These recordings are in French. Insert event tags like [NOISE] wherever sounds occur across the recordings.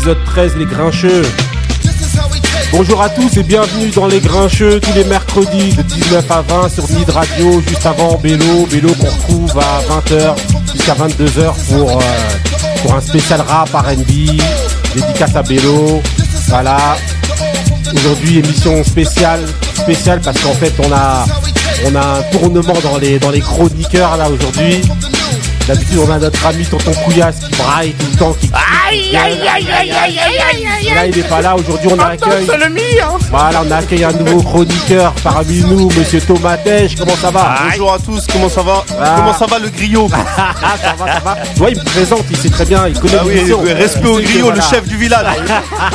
épisode 13, les grincheux. Bonjour à tous et bienvenue dans les grincheux tous les mercredis de 19 à 20 sur Nid Radio, juste avant Bélo, Bélo qu'on retrouve à 20h jusqu'à 22h pour, euh, pour un spécial rap R&B, dédicace à Bélo. Voilà. Aujourd'hui émission spéciale, spéciale parce qu'en fait on a on a un tournement dans les dans les chroniqueurs là aujourd'hui. D'habitude, on a notre ami Tonton Couillasse qui braille tout le temps, qui Aïe, aïe, aïe, aïe, aïe, aïe, aïe, aïe, Là, il n'est pas là. Aujourd'hui, on accueille. c'est le mien. Voilà, on accueille un nouveau chroniqueur parmi nous, Monsieur Thomas Tèche. Comment ça va? Bonjour à tous, comment ça va? Ah. Comment ça va le griot? [LAUGHS] Ah, ça va, ça va. Ouais, il me présente, il sait très bien, il connaît Ah oui, l'émission. respect au griot, le chef du village.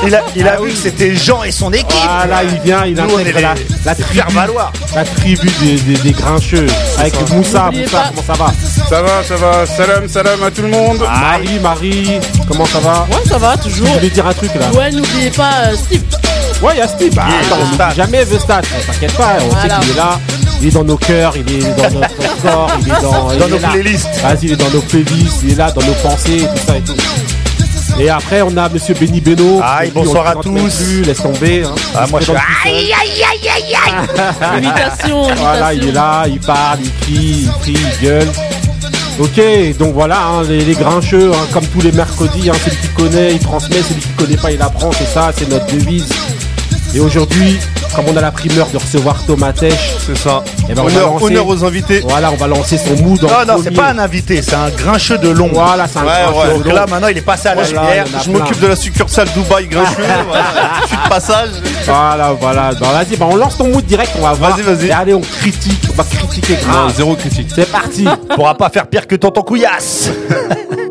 Il a, il a vu que c'était Jean et son équipe. Voilà, il vient, il intègre la, la tribu, faire valoir. la tribu des, des, des grincheux. Avec Moussa, Moussa, comment ça va? Ça va, ça va. Salam, salam à tout le monde. Marie, Marie, comment ça va? Ouais, ça va, toujours. Tu voulais dire un truc là Ouais, n'oubliez pas euh, Steve. Ouais, il y a Steve. Ah, Yeah, attends, on Stat. n'oublie jamais The Stat. T'inquiète pas, on Voilà. sait qu'il est là. Il est dans nos cœurs, il est dans notre [LAUGHS] corps, il est dans, il Dans est nos là. playlists. Vas-y, il est dans nos playlists, il est là dans nos pensées, tout ça et tout. Et après, on a Monsieur Benny Beno. Aïe, Lui, on le bonsoir à présente même tous. Plus, laisse tomber. Hein. Ah, moi, je suis-. Aïe, aïe, aïe, aïe, aïe. Imitation, imitation. Voilà, il est là, il parle, il crie, il crie, il gueule. Ok, donc voilà, hein, les, grincheux, hein, comme tous les mercredis, hein, celui qui connaît, il transmet, celui qui connaît pas, il apprend, c'est ça, c'est notre devise. Et aujourd'hui, comme on a la primeur de recevoir Thomas Tèche, C'est ça. Eh ben, on honneur, lancer- honneur aux invités. voilà, on va lancer son mood Non, non, c'est pas un invité, c'est un grincheux de long. Voilà, c'est un Ouais, grincheux ouais, de Donc long. là, maintenant, il est passé à la Voilà, lumière. Je m'occupe de la succursale Dubaï grincheux. [LAUGHS] voilà. Je suis de passage. Voilà, voilà. Bah, vas-y, bah, on lance ton mood direct, on va voir. Vas-y, vas-y. Et allez, on critique, on va critiquer zéro critique. C'est parti. [LAUGHS] Pourra pas faire pire que tonton Couillasse. [LAUGHS]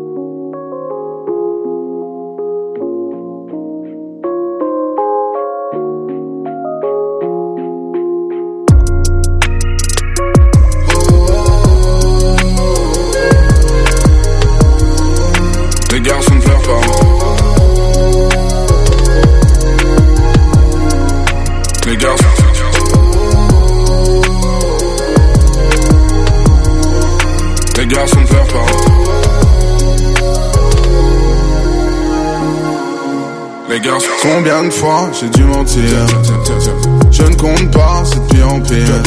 j'ai dû mentir. Je ne compte pas, c'est pire en pire.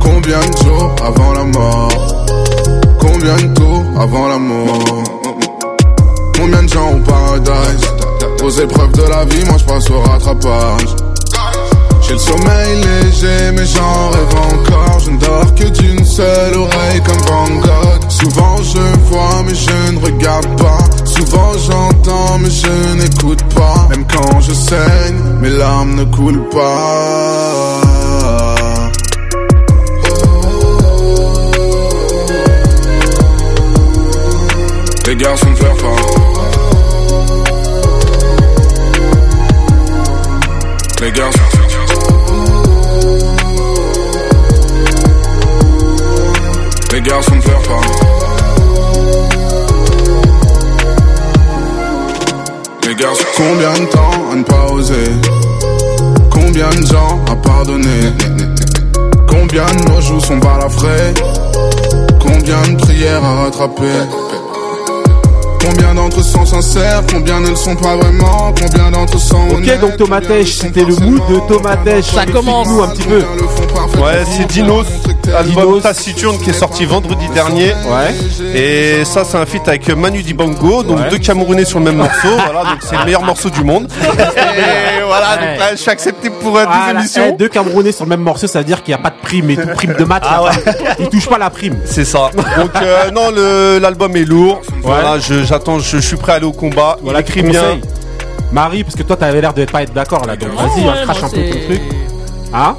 Combien de jours avant la mort? Combien de tours avant la mort? Combien de gens au paradise? Aux épreuves de la vie, moi je passe au rattrapage. J'ai le sommeil léger, mais j'en rêve encore. Je ne dors que d'une seule oreille comme Van Gogh. Souvent je vois, mais je ne regarde pas Souvent j'entends, mais je n'écoute pas Même quand je saigne, mes larmes ne coulent pas Les garçons ne pleurent pas. Les garçons. Les garçons ne pleurent pas. Combien de temps à ne pas oser Combien de gens à pardonner Combien de nos joues sont balafrées Combien de prières à rattraper Combien d'entre eux sont sincères Combien ne le sont pas vraiment Combien d'entre eux sont Ok, honnêtes donc Thomas Combien ne le Tèche, sont c'était le mood de forcément Thomas Tèche. Ça commence. Explique-nous un petit peu. Ouais, c'est Dinos, album Dinos. Taciturne qui est sorti vendredi dernier. Ouais. Et ça, c'est un feat avec Manu Dibango, donc Ouais. deux Camerounais sur le même morceau. Voilà, donc c'est le meilleur morceau du monde. [LAUGHS] Et voilà, donc là, je suis accepté pour euh, Ah, deux là, émissions. eh, deux Camerounais sur le même morceau, ça veut dire qu'il n'y a pas de prime et tout. Prime de match, Ah a pas- il touche pas la prime. C'est ça. Donc euh, non, l'album est lourd. Voilà, je- j'attends, je, je suis prêt à aller au combat. Voilà, Il écrit bien. Marie, parce que toi, t'avais l'air de pas être d'accord là, donc vas-y, Ouais, hein, crache moi, un peu ton truc. Hein?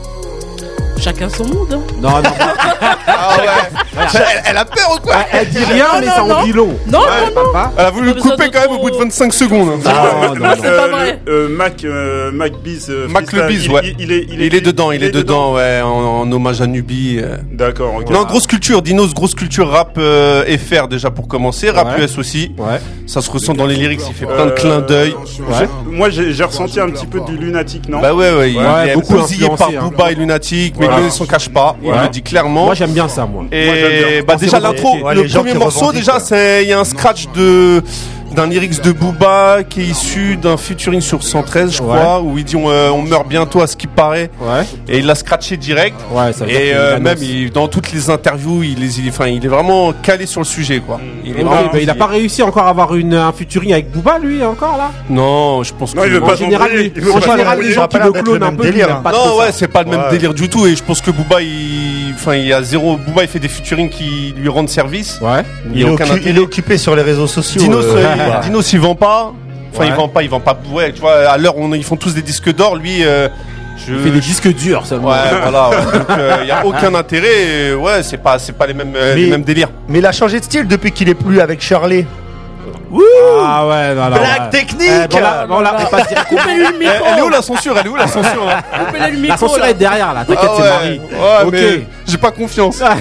Chacun son monde. hein. Non, non, [LAUGHS] Ah ouais. elle, elle a peur ou quoi? Elle dit rien, Non, mais non, ça en dit long. Non, Elle non, non. Elle a voulu le couper quand même au bout de 25 secondes. hein. [LAUGHS] Non, non, non. C'est pas vrai. Euh, Mac, euh, Mac Biz, euh, Mac le Biz, il, ouais. il, il est, Il, est dedans, il, est, dedans, ouais, en, en hommage à Nubi. euh. D'accord. ok. Non, grosse culture, Dinos, grosse culture rap euh, FR déjà pour commencer, rap Ouais. US aussi. Ouais. Ça se ressent dans les lyrics, il fait plein de clins d'œil. Moi, j'ai ressenti un petit peu du lunatique, non? Bah ouais, ouais, il est beaucoup par hein. Booba et Lunatic, mais Il s'en cache pas, il le dit clairement. Moi, j'aime bien ça, moi. Et Moi, j'aime bien. bah déjà l'intro, le premier morceau déjà c'est il y a un scratch de d'un lyrics de Booba qui est issu d'un featuring sur 113, je crois, où il dit on, euh, on meurt bientôt à ce qui paraît. Ouais. Et il l'a scratché direct. Ouais, ça veut dire Et qu'il euh, même il- dans toutes les interviews, il est, il, enfin, il est vraiment calé sur le sujet, quoi. Il est Ouais, vraiment- bah, il a pas réussi encore à avoir une, un featuring avec Booba, lui, encore là? Non, je pense Non, que il veut En pas général, les, il veut en pas général, les gens qui le clonent le un même peu, délire, hein. pas Non, ouais, c'est pas le même Ouais. délire du tout. Et je pense que Booba, il, enfin, il y a zéro. Booba, il fait des featuring qui lui rendent service. Ouais. Il est a aucun occu- il est intérêt. occupé sur les réseaux sociaux. Dinos, euh, euh, voilà. Dinos, il vend pas. Enfin, Ouais. il vend pas, il vend pas. Ouais, tu vois, à l'heure où on- ils font tous des disques d'or, lui, euh, je. Il fait des disques durs seulement. Ouais, [LAUGHS] voilà. ouais. Donc, euh, il y a aucun intérêt. et ouais, c'est pas, c'est pas les mêmes, euh, les Mais- mêmes délires. Mais il a changé de style depuis qu'il est plus avec Shirley. Ah ouais, non, non, Blague ouais. technique Eh, bon, là, bon, là, on Coupez-lui le Eh, micro. Elle est où la censure Elle est où la censure hein [LAUGHS] Coupez-lui le La micro. censure là. est derrière là, t'inquiète, Ah c'est ouais, Marie. ouais, Ok. j'ai pas confiance. [LAUGHS]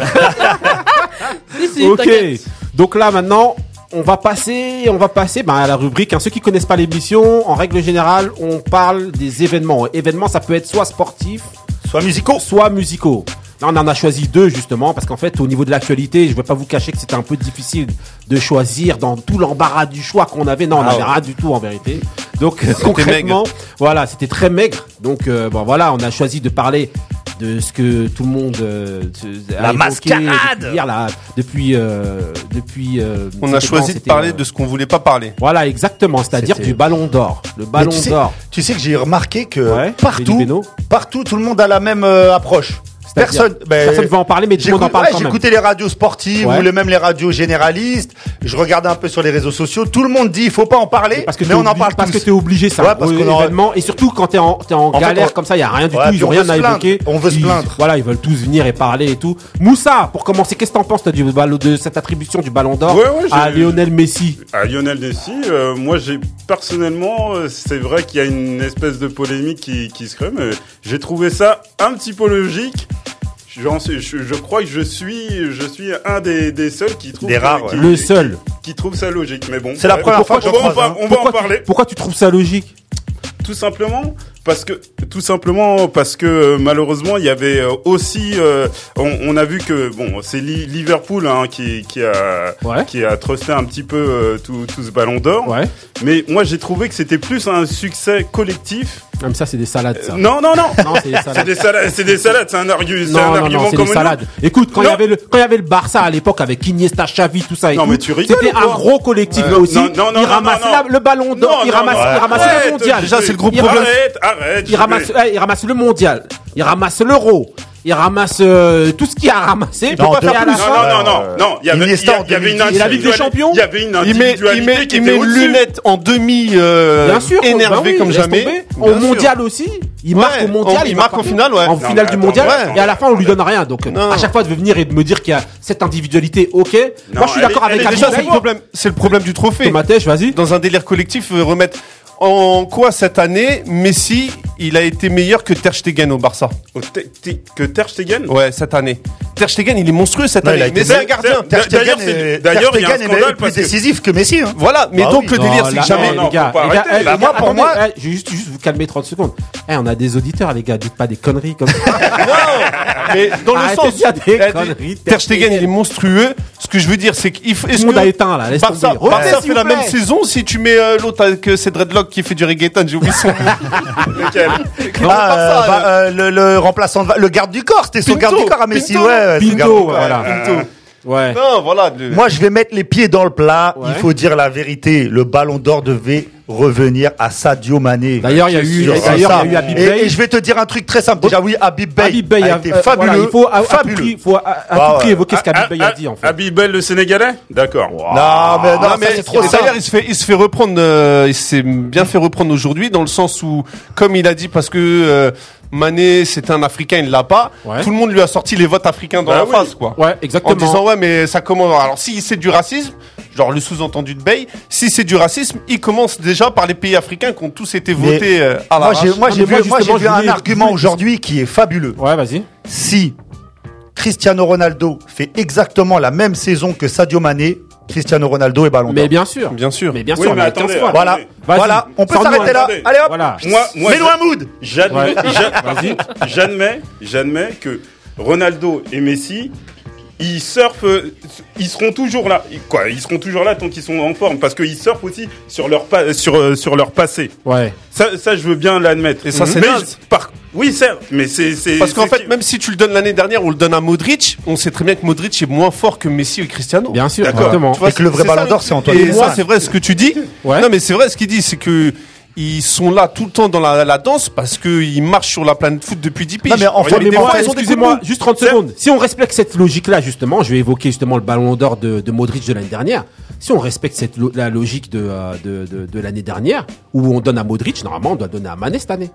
Si, si, Ok. t'inquiète. Donc là maintenant, on va passer, on va passer ben, à la rubrique. hein. Ceux qui connaissent pas l'émission, en règle générale, on parle des événements. Événements, ça peut être soit sportif, Soit musicaux. soit musicaux. Là, on en a choisi deux justement parce qu'en fait, au niveau de l'actualité, je ne vais pas vous cacher que c'était un peu difficile de choisir dans tout l'embarras du choix qu'on avait. Non, on Ah n'avait ouais. rien du tout en vérité. Donc concrètement, voilà, c'était très maigre. Donc euh, bon, voilà, on a choisi de parler de ce que tout le monde euh, se- a La évoqué mascarade depuis hier, là, depuis euh, depuis. euh, On a choisi quand de parler euh, de ce qu'on voulait pas parler. Voilà, exactement, c'est-à-dire du Ballon d'Or, le Ballon tu sais, d'Or. tu sais que j'ai remarqué que Ouais, partout, tout le monde a la même euh, approche. Personne, ben, Personne ne va en parler, mais tout le monde en parle ouais, quand même. J'écoutais les radios sportives Ouais. ou les, même les radios généralistes. Je regardais un peu sur les réseaux sociaux. Tout le monde dit il faut pas en parler, Parce que mais on en obligé- parle parce tous. que t'es obligé, c'est Ouais, parce qu'on en- événement. Et surtout quand t'es en, t'es en, En fait, galère on- comme ça, il y a rien du Ouais, tout, ils ont on rien à évoquer. On veut se Ils- plaindre. Voilà, ils veulent tous venir et parler et tout. Moussa, pour commencer, qu'est-ce que t'en penses toi, du ballon de cette attribution du Ballon d'Or Ouais, ouais, à Lionel Messi À Lionel Messi, euh, moi j'ai personnellement, euh, c'est vrai qu'il y a une espèce de polémique qui, qui se crée, mais j'ai trouvé ça un petit peu logique. J'en suis- je, je crois que je suis, je suis un des, des seuls qui trouve Des rares, qui, ouais. Le seul. qui trouve ça logique. Mais bon, C'est la première fois que on je va en croise, par- hein. On va en Pourquoi tu- parler. Pourquoi tu trouves ça logique? Tout simplement parce que tout simplement parce que euh, malheureusement il y avait euh, aussi euh, on, on a vu que bon c'est Li- Liverpool hein, qui qui a Ouais. qui a trusté un petit peu euh, tout, tout ce ballon d'or Ouais. mais moi j'ai trouvé que c'était plus un succès collectif Même ça, c'est des salades, ça. Euh, non non non Non, c'est des salades. des salades c'est des salades c'est un, argu- Non, un non, argument non, c'est comme des salades. Écoute, quand il y avait le, quand il y avait le Barça à l'époque avec Iniesta, Xavi, tout ça et Non, tout, mais tu rigoles c'était un gros collectif Ouais. là aussi. Non, non, non, il non, ramasse non, la- le ballon d'or, Non, il ramasse, le mondial. Déjà, c'est le gros problème. arrête arrête eh, il ramasse le mondial, il ramasse l'euro, il ramasse euh, tout ce qu'il a ramassé. Il peut Non, pas de faire à la fin. non, non, non, ouais. non, il y avait, il y a- il y avait une 2010. Et la Ligue des individualité- Champions Il y avait une Il met, individualité il met, qui il était met une au-dessus. lunette en demi euh, Bien sûr, énervé bah oui, comme laisse jamais. tomber. Bien Au sûr. mondial aussi, il Ouais, marque au mondial, en- il marque en partout. finale, ouais. En Non, finale mais du attends, mondial, ouais. et à la fin on lui donne rien. Donc Non. à chaque fois de venir et de me dire qu'il y a cette individualité, ok. Moi je suis elle d'accord est- avec elle est Déjà, c'est le problème, c'est le problème du trophée. Tomatech, vas-y. Dans un délire collectif, euh, remettre en quoi cette année, Messi, il a été meilleur que Ter Stegen au Barça. Au te- te- Que Ter Stegen Ouais, cette année. Ter Stegen, il est monstrueux cette Non, il année. été Mais c'est un gardien. Ter- D'ailleurs, Ter c'est- Stegen est- d'ailleurs, Ter il y a un Stegen est scandale plus parce que- décisif que Messi. Hein. Voilà, mais Bah donc oui. le délire, c'est que jamais. non, les gars, faut pas les gars, arrêter. eh, Bah, moi, pour moi- eh, je vais juste, juste vous calmer 30 secondes. Eh, on a des auditeurs, les gars, dites pas des conneries comme ça. [LAUGHS] Mais dans le Arrêtez sens. de dire des Eh, conneries, Ter Stegen, il est monstrueux. Ce que je veux dire, c'est qu'il faut. Tout Est-ce le monde a que éteint là, laisse Barça, tomber. Barça Revenez, s'il fait la même saison si tu mets euh, l'autre avec euh, ses dreadlocks qui fait du reggaeton, j'ai oublié son nom. [LAUGHS] Non, Ah, euh, bah, euh, euh, le, le remplaçant, de va- le garde du corps, c'était son Pinto, garde du corps à Messi. Pinto, ouais, garde du Pinto, corps. voilà. Ouais. Non, voilà. le- Moi, je vais mettre les pieds dans le plat. Ouais. Il faut dire la vérité. Le ballon d'or devait revenir à Sadio Mané. D'ailleurs, il y a eu, d'ailleurs, ça. il y a eu Habib et, Bey. et je vais te dire un truc très simple. Déjà, oui, Habib Bey, Habib Bey a été euh, fabuleux. voilà, il faut à, à tout fabuleux. prix, faut à, à Ah tout prix ouais. évoquer ce qu'Habib Ah, Bey ah, a dit en fait. Habibel le Sénégalais D'accord. Non, mais non, Non, ça, mais c'est trop d'ailleurs, il se fait, il se fait reprendre, euh, il s'est bien fait reprendre aujourd'hui dans le sens où, comme il a dit, parce que euh, Mané, c'est un Africain, il l'a pas. Ouais. Tout le monde lui a sorti les votes africains dans Bah la oui. face, quoi. Ouais, exactement. En disant ouais, mais ça commence. Alors si c'est du racisme, genre le sous-entendu de Bay, si c'est du racisme, il commence déjà par les pays africains qui ont tous été votés euh, à la Moi, j'ai, moi, vu, moi, moi, un argument aujourd'hui qui est fabuleux. Ouais, vas-y. Si Cristiano Ronaldo fait exactement la même saison que Sadio Mané, Cristiano Ronaldo est ballon d'or. Mais bien sûr. Bien sûr. Mais bien Oui, sûr, on mais a attendez, 15 fois. Voilà, voilà, on peut s'arrêter là. Allez hop, Voilà. Moi, moi, mood. J'admets, j'admets que Ronaldo et Messi, ils surfent, ils seront toujours là. Quoi, ils seront toujours là tant qu'ils sont en forme, parce qu'ils surfent aussi sur leur pa- sur euh, sur leur passé. Ouais. Ça, ça, je veux bien l'admettre. Et ça, c'est par- Oui, certes, mais c'est c'est Parce qu'en fait, même si tu le donnes l'année dernière, on le donne à Modric, on sait très bien que Modric est moins fort que Messi et Cristiano. Bien sûr, D'accord. exactement. Tu vois, Et que le vrai ballon ça, d'or, c'est Antoine Et Griezmann. ça, c'est vrai ce que tu dis. Ouais. Non, mais c'est vrai ce qu'il dit, c'est que ils sont là tout le temps dans la, la danse parce qu'ils marchent sur la planète foot depuis 10 piges. Non, mais mais moi, excusez-moi, juste 30 secondes. Si on respecte cette logique-là, justement, je vais évoquer justement le ballon d'or de, de Modric de l'année dernière. Si on respecte cette lo- la logique de, euh, de, de, de l'année dernière, où on donne à Modric, normalement, on doit donner à Mané cette année.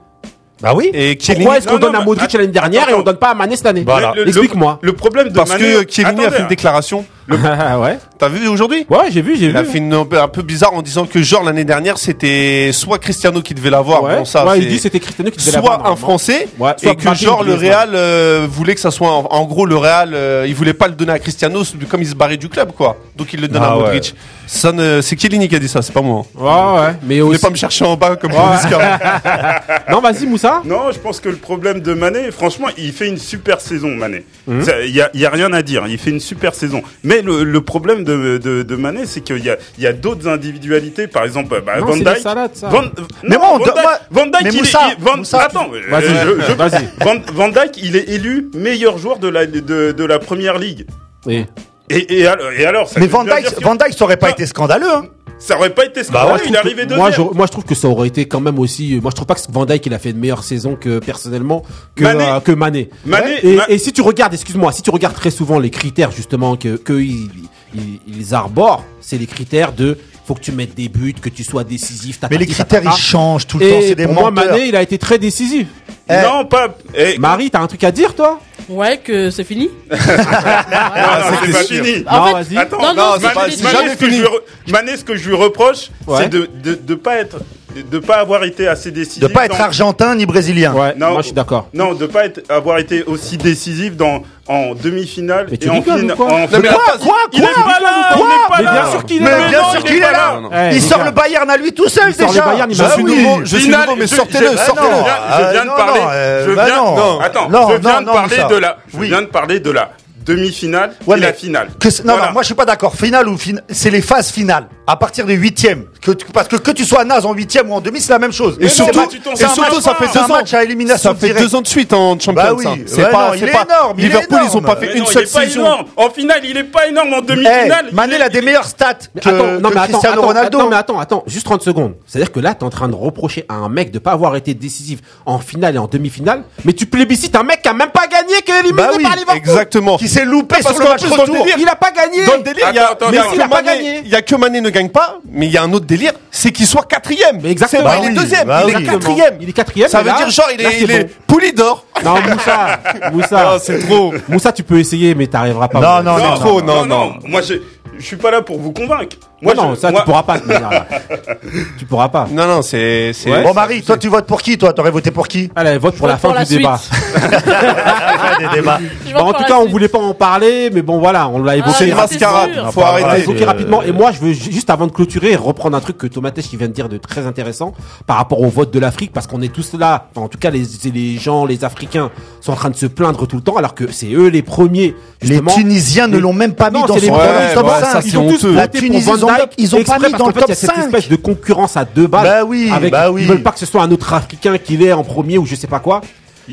Bah oui. Et Pourquoi est-ce qu'on donne à Modric l'année dernière et on donne pas à Mané cette année Explique-moi. Le problème de parce Mané- que Chiellini a fait une déclaration. [LAUGHS] ouais. T'as vu aujourd'hui? Ouais, j'ai vu, j'ai Il a vu. fait une un peu, un peu bizarre en disant que genre l'année dernière c'était soit Cristiano qui devait l'avoir, Ouais, bon ça ouais, il dit que c'était Cristiano qui devait soit l'avoir, un normalement. Français Ouais, soit et que genre le. Real euh, voulait que ça soit en, en gros le Real euh, il voulait pas le donner à Cristiano comme il se barrait du club quoi. Donc il le donne Ah à ouais. Modric. Ça ne- c'est Chiellini qui a dit ça, c'est pas moi. Ouais, ouais. Mais aussi... pas me chercher en bas comme. [LAUGHS] Non, vas-y, Moussa. Non, je pense que le problème de Mané, franchement, il fait une super saison, Mané. Mhm. Il y, a, il y a rien à dire. Il fait une super saison. Mais le, le problème de, de, de Mané, c'est qu'il y a, il y a d'autres individualités. Par exemple, bah, Non, Van c'est salades, ça. Van, Mais non, Van moi- mais il est- Moussa, il- Van- Moussa, attends, Vas-y, euh, je- je- vas-y. Van, Van Dijk, il est élu meilleur joueur de la, de, de la première ligue. Et- Et, et, alors, et alors, ça Mais Van que Van Dijk, ça aurait pas été scandaleux. Hein. Ça aurait pas été Bah scandaleux. ouais, il est arrivé moi, je, moi, je trouve que ça aurait été quand même aussi. Moi, je trouve pas que Van Dijk il a fait une meilleure saison que personnellement que Mané. euh, que Mané. Mané- et, Ma- et si tu regardes, excuse-moi, si tu regardes très souvent les critères justement que que ils, ils, ils arborent, c'est les critères de faut que tu mettes des buts, que tu sois décisif. Mais les critères, ils changent tout le temps. C'est des pour moi. Mané, il a été très décisif. Eh. Non, pas. eh, Marie, t'as un truc à dire, toi? Ouais, que c'est fini. [LAUGHS] non, non, c'est pas fini. En Non, fait- vas-y. Attends, Non, non, non, c'est pas- jamais fini. je lui re- Mané, ce que je lui reproche, Ouais. c'est de, de, de pas être, de pas avoir été assez décisif. De pas être dans- argentin ni brésilien. Ouais, Non. moi je suis d'accord. Non, de pas être, avoir été aussi décisif dans, en demi-finale Mais tu et en finale. quoi en mais la phase- Quoi, Il est quoi pas là, Quoi il est pas Mais là. bien sûr qu'il est Mais là. bien sûr qu'il est là. là. Non, non. Il sort le Bayern à lui tout seul Il sort déjà. le Bayern, il Je suis oui. nouveau, je suis nouveau, mais je- sortez-le, je- Bah sortez-le. non, Je viens, je viens de non, parler. non, euh, je bah viens, non. Non. attends, Non, je non, viens de non, parler de la, je viens de parler de la demi-finale Ouais, et mais la finale. que c'est- non, Voilà. non, moi je suis pas d'accord. Finale ou finale, c'est les phases finales. À partir des huitièmes, que tu- parce que que tu sois naze en huitième ou en demi, c'est la même chose. Et C'est surtout, un- tu t'en et surtout, pas. ça fait c'est deux ans. match à élimination Ça fait directe. deux ans de suite en Champions. Bah oui. hein. C'est Ouais, pas, non, c'est il est pas. énorme, il est Liverpool, ils ont pas énorme. fait Mais une non, il seule est pas saison. énorme. En finale, il est pas énorme en Eh, demi-finale. Mané, il a des meilleures stats Mais que, attends, non, que mais attends, Cristiano attends, Ronaldo. attends, mais attends, attends, juste 30 secondes. C'est-à-dire que là, t'es en train de reprocher à un mec de pas avoir été décisif en finale et en demi-finale, mais tu plébiscites un mec qui a même pas gagné, qui est éliminé Bah oui, par Liverpool. Exactement. qui s'est loupé Parce sur le qu'en match plus, dans le retour. délire, Il a pas gagné. Dans le délire, il y a, Attends, attends, mais attends. Il a pas Mané- gagné. il y a que Mané ne gagne pas, mais il y a un autre délire, c'est qu'il soit quatrième. Mais exactement. Bah il est deuxième, bah il oui. est quatrième. Il est quatrième. Ça veut là- dire genre il là, est, il est bon. pouli d'or. Non, Moussa, [LAUGHS] Moussa, c'est trop. Moussa, tu peux essayer, mais t'arriveras pas. Non, non, C'est non, trop, non, non. Moi, je, je suis pas là pour vous convaincre. Moi, non, je- ça moi- tu pourras pas. de manière, là. [LAUGHS] tu pourras pas. Non, non, c'est, c'est. Ouais. Bon, Marie, toi, tu votes pour qui Toi, t'aurais voté pour qui? Allez, vote pour la fin pour la du débat. [LAUGHS] Des débats. Vois en tout cas, on voulait pas en parler, mais bon, voilà, on l'a évoqué. C'est une Ah, c'est mascarade. sûr. Faut arrêter. évoqué rapidement. Et moi, je veux ju- juste avant de clôturer, reprendre un truc que Thomas Tech, qui vient de dire de très intéressant par rapport au vote de l'Afrique, parce qu'on est tous là. Enfin, en tout cas, les, les gens, les Africains sont en train de se plaindre tout le temps, alors que c'est eux les premiers. Les. Tunisiens ne l'ont même pas mis Non, dans son Ouais, premiers. top ouais, 5. ça, Ils c'est ont tous honteux. voté La Tunisie, Ils ont- pas mis dans le fait, il y a top cette 5. espèce de concurrence à deux balles. Bah oui, avec, bah oui. Ils veulent pas que ce soit un autre Africain qui l'ait en premier ou je sais pas quoi.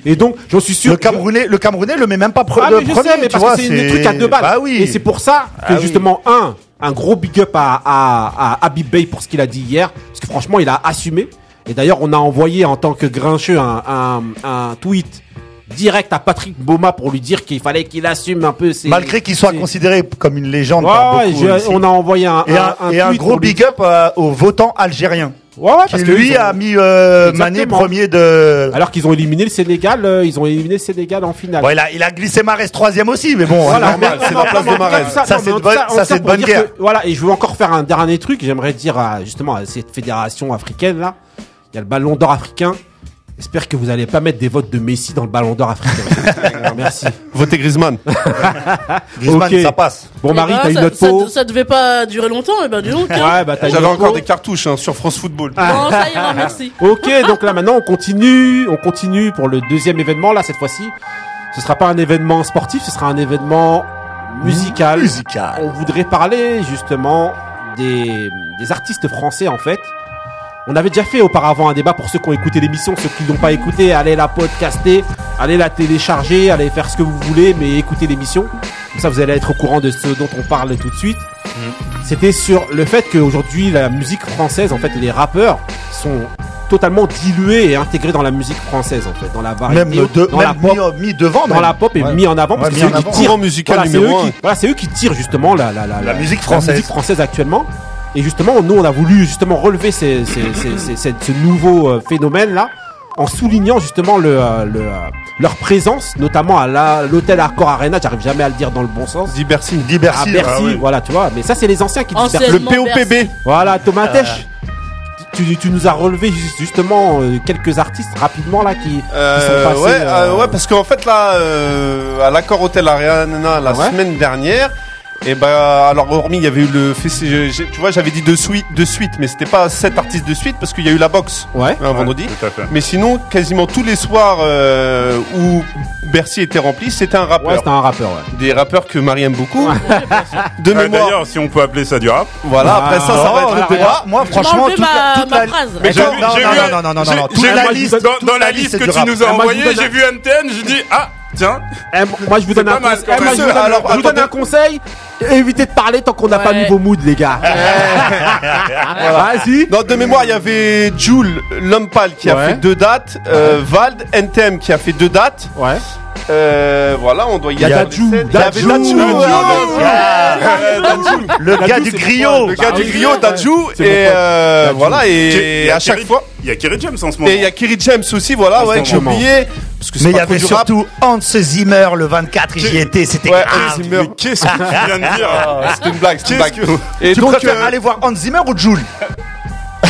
Et donc, j'en suis sûr. Le Camerounais, le Camerounais le met même pas pre- Ah, mais je premier, sais, mais tu parce vois, que c'est des trucs à deux balles. Bah oui. Et c'est pour ça que Ah oui. justement, un, un gros big up à, à, à Habib Bey pour ce qu'il a dit hier. Parce que franchement, il a assumé. Et d'ailleurs, on a envoyé en tant que grincheux un, un, un tweet direct à Patrick Boma pour lui dire qu'il fallait qu'il assume un peu ses. Malgré qu'il soit ses- considéré comme une légende Ouais, par beaucoup je- on a envoyé un, et un, et un tweet gros lui big up euh, aux votants algériens. Ouais, ouais, Qui parce que lui ont- a mis euh. Mané premier de. Alors qu'ils ont éliminé le Sénégal, euh, ils ont éliminé le Sénégal en finale. Bon, il a, il a glissé Marès troisième aussi, mais bon. Voilà, c'est normal, c'est la place de Marès. Ça, c'est de bonne, ça, de guerre. que- voilà, et je veux encore faire un dernier truc. J'aimerais dire à, justement à cette fédération africaine là, il y a le ballon d'or africain. J'espère que vous allez pas mettre des votes de Messi dans le ballon d'or africain. [LAUGHS] Merci. Votez Griezmann. [LAUGHS] Griezmann, ça passe. Bon, Eh Marie, ben, t'as une autre peau. ça devait pas durer longtemps, et ben dis donc. hein. Ouais, bah J'avais encore des cartouches hein, sur France Football. [LAUGHS] Bon, ça ira, merci. Ok, donc là maintenant on continue, on continue pour le deuxième événement. Là cette fois-ci, ce sera pas un événement sportif, ce sera un événement musicale. Musical. On voudrait parler justement des, des artistes français en fait. On avait déjà fait auparavant un débat pour ceux qui ont écouté l'émission, ceux qui l'ont pas écouté, allez la podcaster, allez la télécharger, allez faire ce que vous voulez, mais écoutez l'émission. Comme ça, vous allez être au courant de ce dont on parle tout de suite. C'était sur le fait qu'aujourd'hui, la musique française, en fait, les rappeurs sont totalement dilués et intégrés dans la musique française, en fait, dans la variété, Même, de, dans la pop, mis, mis devant. dans même. la pop et Ouais. mis en avant parce Ouais, que c'est eux qui tirent musical c'est eux voilà, c'est eux qui tirent justement la, la, la, La musique française. musique française actuellement. Et justement, nous, on a voulu justement relever ces, ces, ces, ces- ces- ce nouveau euh, phénomène-là en soulignant justement le, euh, le, euh, leur présence, notamment à l'hôtel Accor Arena. J'arrive jamais à le dire dans le bon sens. Dit Bercy. Ah ouais. voilà, tu vois. Mais ça, c'est les anciens qui disent. Le POPB. Bercy. Voilà, Thomas Tesch. Tu, tu nous as relevé ju- justement euh, quelques artistes rapidement là qui, qui Euh, sont passés. ouais, euh, euh, ouais, parce qu'en fait là, euh, à l'accord Hôtel Arena la Ouais. semaine dernière, et bah alors hormis il y avait eu le festival, tu vois, j'avais dit de suite, de suite, mais c'était pas sept artistes de suite parce qu'il y a eu la boxe Ouais. un vendredi. Tout à fait. Mais sinon, quasiment tous les soirs euh, où Bercy était rempli, c'était un Ouais, rappeur. c'était un rappeur, ouais. Des rappeurs que Marie aime beaucoup. [LAUGHS] De Ah, mémoire. D'ailleurs, si on peut appeler ça du rap. Voilà, après ça, ça va Oh, être le moi, débat. moi, franchement, toute la, ma, toute ma la- phrase. Mais Non, j'ai non, vu- non, non, non, non, toute la liste, dans, la liste que tu nous as Ah, envoyée, j'ai vu NTN, je dis ah tiens. Eh, moi, je vous donne, un, mal, Eh, moi, je vous donne- Alors, je vous donne un conseil. Évitez de parler tant qu'on n'a pas mis vos moods, les gars. [LAUGHS] Vas-y. Non, de mémoire, il y avait Jules Lompal qui a fait deux dates, euh, Vald NTM qui a fait deux dates. Ouais. Euh, voilà, on doit y Il y a aller. Dadju. Le gars du griot. Le gars Bah du griot. Dadju. Et euh, voilà, et à chaque fois. Il y a Kerry James en ce moment. Et il y a Kerry James aussi, voilà, ouais, que j'ai oublié. Parce que c'est Mais il y avait surtout Hans Zimmer le 24, j'y étais, c'était Ouais, grave. Hans Zimmer. Mais qu'est-ce que tu viens de dire [LAUGHS] C'était une blague, c'était une blague. Qu'est-ce que- Et Tu donc, préfères euh, aller voir Hans Zimmer ou Jules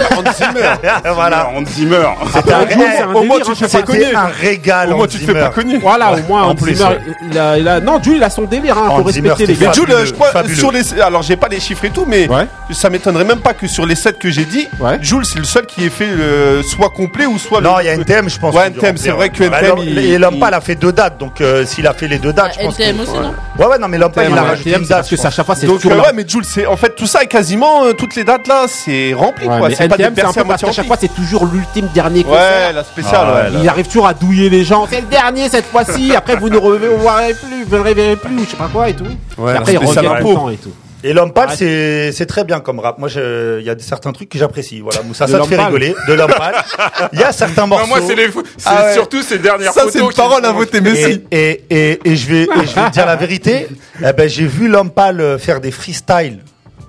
[LAUGHS] Hans Zimmer. Voilà. Hans Zimmer. C'était un duo, c'est un Au moins, tu hein, te fais chaque pas fois. connu. Un régal, Au moins, tu te fais pas connu. Voilà, au moins, En Hans plus, Zimmer, il a, il a- non, Jules, il a son délire, hein, faut Zimmer, respecter les gars. Mais Jules, Fabuleux, je crois, sur les, alors j'ai pas les chiffres et tout, mais Ouais. ça m'étonnerait même pas que sur les 7 que j'ai dit, Ouais. Jules c'est le seul qui ait fait euh, soit complet ou soit Non, il y a NTM, je pense. Ouais, NTM, c'est vrai que. Bah, NTM, Et l'homme il- a fait deux dates, donc euh, s'il a fait les deux dates, je pense NTM que... aussi, non Ouais, ouais, non, mais pâle, il a rajouté une c'est date. parce que à chaque fois, c'est Donc euh, ouais, mais Jules, en fait tout ça et quasiment euh, toutes les dates là, c'est rempli quoi. NTM, c'est un peu parce qu'à chaque fois, c'est toujours l'ultime dernier Ouais, concert. la spéciale. Ah ouais, ouais. là. Il arrive toujours à douiller les gens. C'est le dernier cette fois-ci. [LAUGHS] Après, vous ne reverrez plus, vous ne reverrez plus, ou je sais pas quoi et tout. Ouais, et après, il revient le temps et tout. Et l'homme pâle, Ouais. c'est c'est très bien comme rap. Moi, il y a des- certains trucs que j'apprécie. Voilà, Moussa, De ça te fait rigoler. De l'homme pâle. [LAUGHS] Il y a certains morceaux. Non, moi, c'est les, c'est Ah ouais. surtout ces dernières Ça photos. c'est une parole à voter Messi. Et, et, et, et je vais, et je vais te dire la vérité. [LAUGHS] Eh ben, j'ai vu l'homme pâle euh, faire des freestyles.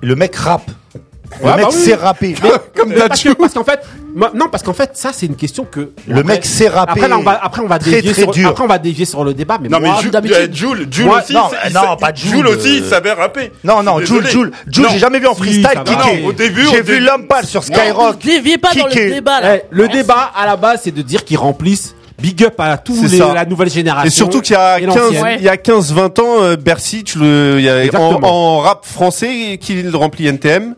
Le mec rappe. Le Ouais, mec bah oui. sait rapper. [LAUGHS] Comme Mais parce, qu'en fait, moi- non, parce qu'en fait, ça, c'est une question que. Le mec sait rapper. Après, là, on va, après, on va Très, dévier très sur, après, on va dévier sur le débat, mais Non, mais moi, Jules, d'habitude. Jules, aussi. non, il- pas Jules, Jules aussi, il savait rapper. Non, non, Jules. Jules, j'ai jamais vu en freestyle kicker. Non, au début, J'ai vu pâle sur Skyrock. Ne déviez pas dans le débat là. Eh, le débat, à la base, c'est de dire qu'ils remplissent Big up à tous les, ça. la nouvelle génération. Et surtout qu'il y a et 15, l'ancienne. Ouais. il y a 15, 20 ans, euh, Bercy, tu le, il y a, en, rap français, qui le remplit NTM.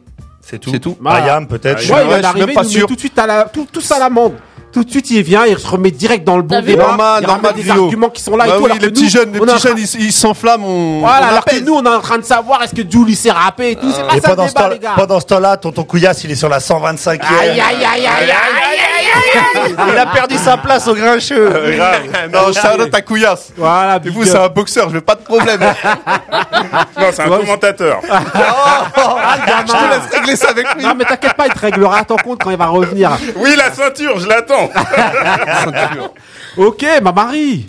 C'est tout. C'est tout. Voilà. Ayam, peut-être. Ouais, il même pas nous sûr. met tout de suite à la, tout, tout ça à l'amende. Tout de suite, il vient, il se remet direct dans le bon T'as vu débat. Normal, il normal, des Vilo. arguments qui sont là et Bah tout. oui, alors les que petits nous, jeunes, les on est en petits train- jeunes, ils ils s'enflamment, on, Voilà, on alors que apaise. nous, on est en train de savoir est-ce que Jules il sait rapper et tout. C'est pas Et ça le pendant ce débat, temps- les gars. pendant ce temps-là, tonton Couillasse, il est sur la 125e. Aïe, aïe, aïe, aïe, aïe, aïe, aïe, aïe. [LAUGHS] Il a perdu sa place au grincheux. non, Charlotte à couillasse. Voilà, Et vous, c'est un boxeur, je veux pas de problème. [LAUGHS] Non, c'est un Ouais, commentateur. [LAUGHS] Ah, je te laisse régler ça avec lui. Non, mais t'inquiète pas, il te réglera à ton compte quand il va revenir. Oui, la ceinture, je l'attends. Ok, ma Marie.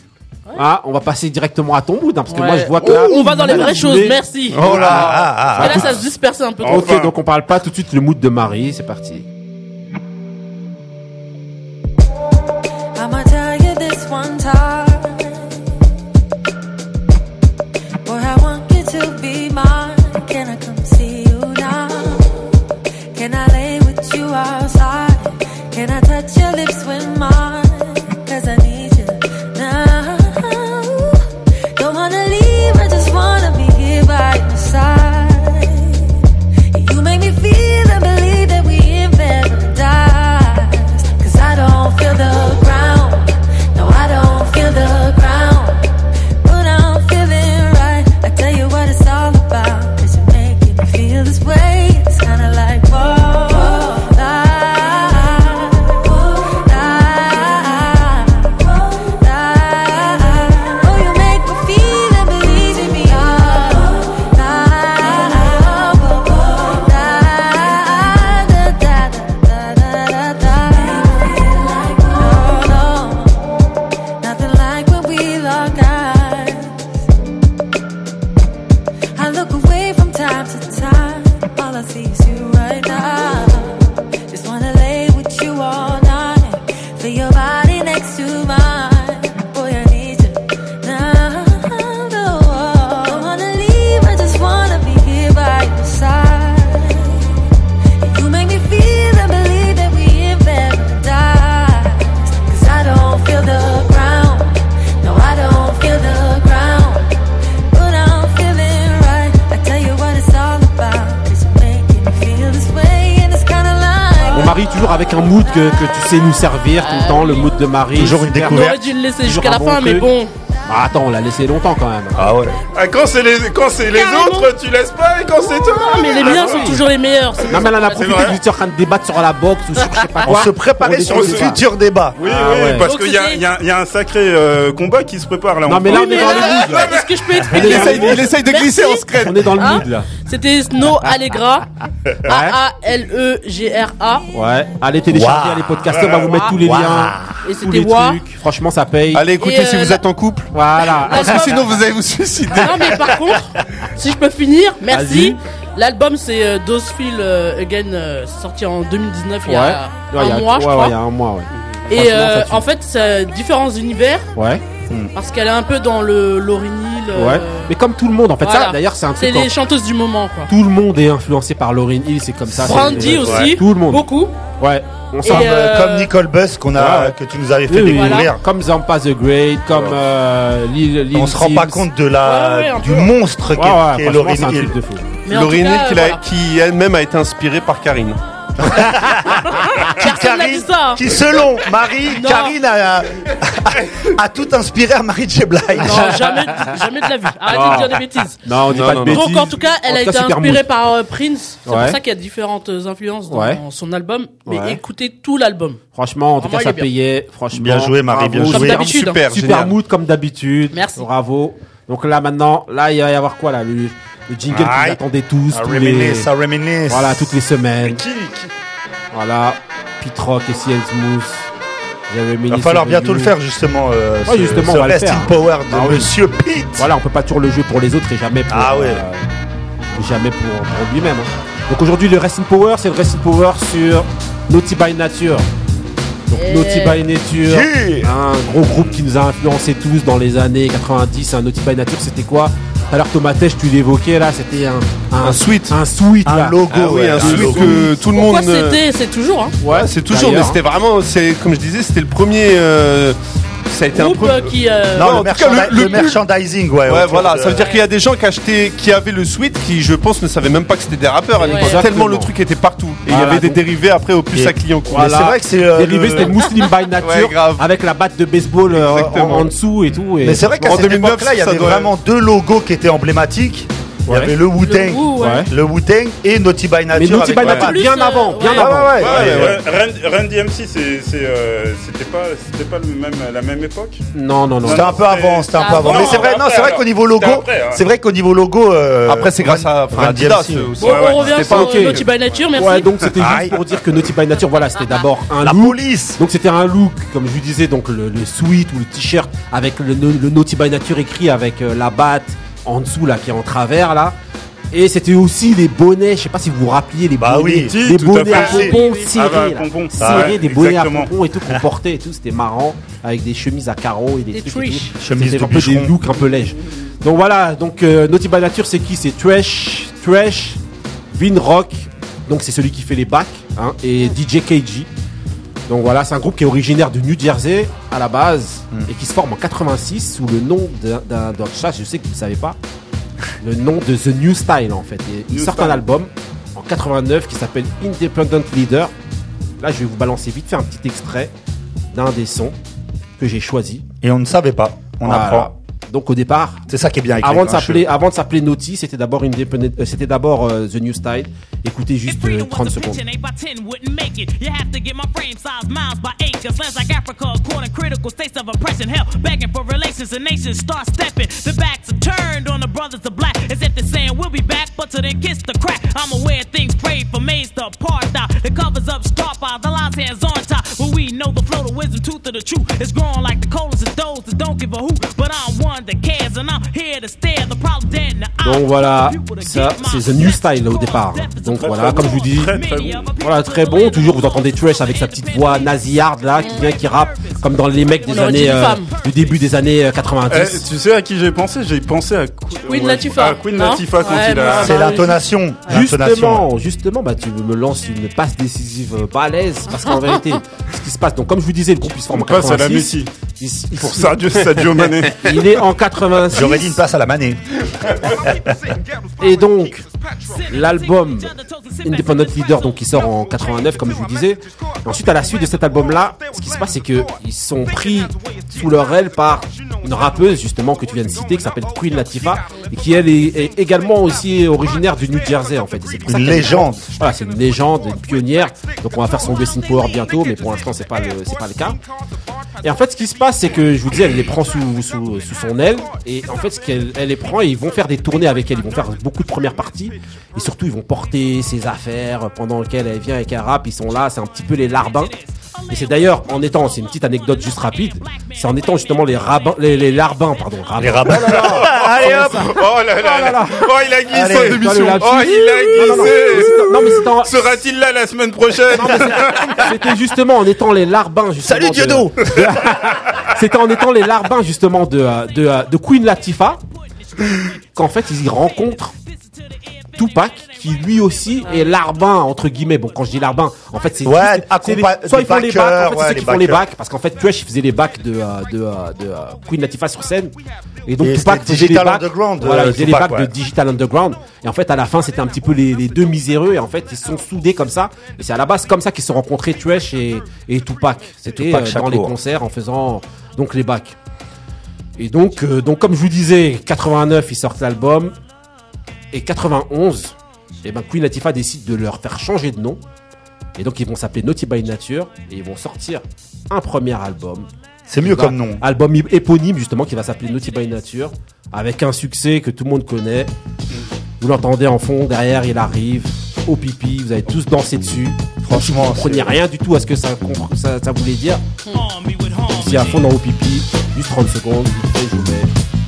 Ah, on va passer directement à ton mood, hein, parce que Ouais. moi je vois que là, on va dans les vraies choses, merci. Oh là. Ah, ah, ah. Et là, ça se disperse un peu. Oh. Ok, Enfin. donc on parle pas tout de suite le mood de Marie, c'est parti. You outside? Can I touch your lips with mine? Que, que tu sais nous servir tout le temps, le mood de Marie. Toujours une Super. On découverte. aurait dû le laisser jusqu'à la bon fin, mais bon. Ah, attends, on l'a laissé longtemps quand même. Ah ouais. Ah, quand c'est les, quand c'est les autres, tu laisses pas, et quand c'est toi. Non, mais les Ah, miens oui. sont toujours les meilleurs. Non, mais là, on a profité étiez en train de débattre sur la boxe ou sur je sais pas On quoi. se préparait On sur le futur débat. Oui, Ah, oui, ouais. parce qu'il y a, c'était- il y, a, il y a un sacré euh, combat qui se prépare là. Non, on mais là, on est dans le mood, là. Est-ce que je peux On expliquer est Il essaye, de glisser en secret. On est dans le Hein mood là. C'était Snow [LAUGHS] Allegra. E A-A-L-E-G-R-A. Ouais. Allez télécharger, Waouh. allez podcaster, on va vous mettre tous les Waouh. liens. Et Tous c'était les trucs. Franchement, ça paye. Allez, écoutez Et, si euh, vous la- êtes en couple. Voilà. Parce [LAUGHS] que L'album- [LAUGHS] sinon, vous allez vous suicider. Non, mais par contre, si je peux finir, merci. L'album, c'est euh, Those Feel euh, Again, euh, sorti en 2019, il y Ouais. a Ouais, il y un a- mois, je ouais, crois. ouais, il y a un mois, ouais. Et euh, en fait, c'est différents univers, Ouais. parce qu'elle est un peu dans le Lauryn Hill. euh, Ouais. Mais comme tout le monde, en fait, ça, d'ailleurs, c'est un C'est truc. les quand chanteuses du moment, quoi. Tout le monde est influencé par Lauryn Hill, c'est comme ça. c'est- Brandy ouais. aussi, Tout le monde. beaucoup. Ouais. On euh, comme Nicole Buss qu'on a, Ouais, ouais. que tu nous avais fait Oui, oui, découvrir. Comme Zampa the Great, comme euh, Lil, Lil On se rend pas compte de la, Ouais, ouais, un du monstre Ouais, qu'est franchement, Lauryn c'est Hill. Lauryn Hill, qui, l'a- voilà. qui elle-même a été inspirée par Karine. [LAUGHS] Hein. Qui, selon Marie, Non. Karine a, a, a tout inspiré à Marie J. Blige. Non, jamais, jamais de la vie. Arrêtez de dire des bêtises. Non, on dit Non, pas non, de non. bêtises. Donc en tout cas, elle En a tout cas, été super inspirée mood. par euh, Prince. C'est Ouais. pour ça qu'il y a différentes euh, influences dans Ouais. son album. Mais Ouais. écoutez tout l'album. Franchement, en tout cas, ça payait. Franchement. Bien joué, Marie, bien. Comme joué. hein. Super, mood comme d'habitude. Merci. Bravo. Donc là maintenant, là il va y avoir quoi là le, le jingle que vous attendez tous, Ça tous les, reminisce, ça reminisce. voilà toutes les semaines. Qui, qui Voilà, Pete Rock et CL Smooth. Il va falloir bientôt le faire justement. Euh, Ouais, ce- justement, ce on va le Rest faire. in Power de Ah oui. Monsieur Pete. Voilà, on peut pas toujours le jouer pour les autres et jamais pour Ah ouais. euh, jamais pour, pour lui-même. hein. Donc aujourd'hui le Rest in Power, c'est le Rest in Power sur Naughty by Nature. Donc. Naughty by Nature, Yeah. un gros groupe qui nous a influencé tous dans les années 90. Un Naughty by Nature, c'était quoi? Tout à l'heure Thomas Tesch, tu l'évoquais là, c'était un, Un sweat. un sweet Un là. logo. Ah oui, ouais, un un sweat logo. que tout le monde. Pourquoi euh, c'était C'est toujours. Hein. Ouais, c'est toujours, mais c'était vraiment, c'est comme je disais, c'était le premier. euh, ça a été un Groupe peu. euh, qui. euh, Non, le, en tout cas, merchandi- le- le le plus- merchandising, ouais. Voilà, ça veut dire qu'il y a des gens qui achetaient, qui avaient le sweat, qui je pense ne savaient même pas que c'était des rappeurs à l'époque. Tellement le truc était partout. Et il y Voilà, avait des donc- dérivés après au plus Et- à client. Mais Voilà. c'est vrai que c'est. euh, Dérivé, le- c'était Muslim by [LAUGHS] Nature Ouais, grave. avec la batte de baseball euh, en, Exactement. en dessous et tout. Et Mais c'est vrai qu'à En cette 2009, époque-là, il y ça avait doit- vraiment deux logos qui étaient emblématiques. Il y avait le Wu-Tang, Le Wu-Tang et Naughty by Nature. Mais Naughty by Nature bien euh, avant, bien avant. Run, DMC, euh, c'était pas, c'était pas le même, la même époque? Non, non, non. C'était un peu avant, c'était un peu avant. Mais c'est vrai, non, c'est vrai qu'au niveau logo, c'est vrai qu'au niveau logo. euh, Après, c'est grâce à Adidas DMC. aussi. On revient sur. Naughty by Nature, merci. Ouais, donc c'était juste pour dire que Naughty by Nature, voilà, c'était d'abord un La look. police. Donc c'était un look, comme je vous disais, donc le, le sweat ou le t-shirt avec le, le Naughty by Nature écrit avec euh, la batte en dessous là qui est en travers là. Et c'était aussi les bonnets, je sais pas si vous vous rappeliez les Bah bonnets, oui. Si, les tout à bonnets à pompons Oui, oui. serrés, Ah bah, là. pompons. serrés, Ah ouais, des bonnets exactement. à pompons et tout qu'on portait et tout, c'était marrant avec des chemises à carreaux et des, Des trucs et tout. C'était un peu des looks un peu lèges. Donc voilà, donc euh, Naughty by Nature c'est qui? C'est Trash, Trash, Vin Rock, donc c'est celui qui fait les bacs, hein, et DJ KG. Donc voilà, c'est un groupe qui est originaire de New Jersey à la base Hmm. et qui se forme en 86 sous le nom d'un- chat, je sais que vous ne savez pas, le nom de The New Style en fait. Et ils sortent un album en 89 qui s'appelle Independent Leader. Là, je vais vous balancer vite fait un petit extrait d'un des sons que j'ai choisi. Et on ne savait pas. On Voilà. apprend. Donc au départ, C'est ça qui est bien avec avant les de s'appeler avant de s'appeler Naughty, c'était d'abord Independent euh, c'était d'abord euh, The New Style. Écoutez juste euh, 30 secondes. 8 by 10 wouldn't make it. You have to get my frame size miles by acres. Lands like Africa, caught in critical states of oppression. Hell, begging for relations and nations start stepping. The backs are turned on the brothers of black as if they're saying we'll be back, but to then kiss the crack. I'm aware things prayed for maize to apartheid. The covers up scarp out, the lines hands on top. But we know the flow, the wisdom, tooth of the truth is growing like the coldest of those that don't give a hoot. But I'm one that cares and I'm here to stare the problem dead in the eye. Donc voilà, ça c'est The New Style là, au départ. Donc voilà, comme je vous dis, Très, bon. voilà très bon. Toujours vous entendez Trash avec sa petite voix nasillarde là qui vient qui rappe comme dans les mecs des années euh, du début des années euh, Eh, 90. tu sais à qui j'ai pensé? J'ai pensé à Queen Latifah, à Queen Latifah quand Ouais, il a. C'est l'intonation. Justement, justement, bah tu me lances une passe décisive euh, pas à l'aise parce qu'en vérité, [LAUGHS] ce qui se passe. Donc comme je vous disais, le groupe il se forme en passe à la 86. Messi. Il- il- Pour Sadio, Sadio Mané. [LAUGHS] Il est en 86. J'aurais dit une place à la manée. Et donc, l'album Independent Leader, donc qui sort en 89, comme je vous disais. Et ensuite, à la suite de cet album-là, ce qui se passe, c'est que ils sont pris sous leur aile par une rappeuse, justement, que tu viens de citer, qui s'appelle Queen Latifah, et qui, elle, est, est également aussi originaire du New Jersey, en fait. C'est Une légende. Voilà, c'est une légende, une pionnière. Donc, on va faire son Blessing Power bientôt, mais pour l'instant, c'est pas le, c'est pas le cas. Et en fait, ce qui se passe, c'est que je vous disais, elle les prend sous, sous, sous son aile. Et en fait, ce qu'elle elle les prend, et ils vont faire des tournées avec elle. Ils vont faire beaucoup de premières parties. Et surtout, ils vont porter ses affaires pendant lesquelles elle vient avec un rap. Ils sont là, c'est un petit peu les larbins. Et c'est d'ailleurs en étant, c'est une petite anecdote juste rapide, c'est en étant justement les rabbins, les, les larbins, pardon. rabbins. Les rabbins. [LAUGHS] Allez hop Oh là là, Oh là là. Oh, il a glissé Allez, émission. Oh, il a glissé. non, mais c'est en- Sera-t-il là la semaine prochaine non, mais c'est- c'était justement en étant les larbins justement. Salut de- Diodo [LAUGHS] C'était en étant les larbins justement de, euh, de, euh, de Queen Latifah qu'en fait ils y rencontrent Tupac qui lui aussi est larbin entre guillemets. Bon quand je dis larbin, en fait c'est Ouais, les- soit ils font les bacs, en fait ouais, c'est ceux les qui font les bacs parce qu'en fait il faisait les bacs de, euh, de, euh, de, euh, Queen Latifah sur scène. Et donc Et Tupac faisait les bacs. Underground, Voilà, il faisait les bacs ouais. de Digital Underground. Et en fait à la fin c'était un petit peu les, les deux miséreux. Et en fait ils sont soudés comme ça. Et c'est à la base comme ça qu'ils se sont rencontrés et, et Tupac. C'était Tupac euh, dans les concerts en faisant donc les bacs. Et donc euh, donc comme je vous disais 89 ils sortent l'album et 91 et ben Queen Latifah décide de leur faire changer de nom et donc ils vont s'appeler Naughty by Nature et ils vont sortir un premier album C'est mieux comme nom. Album ép- éponyme justement qui va s'appeler Naughty by Nature avec un succès que tout le monde connaît. Vous l'entendez en fond, derrière il arrive au pipi, vous avez tous dansé dessus. Franchement, Vous comprenez rien du tout à ce que ça, ça, ça voulait dire. Si à fond dans au pipi, juste 30 secondes, vite fait, je vous mets.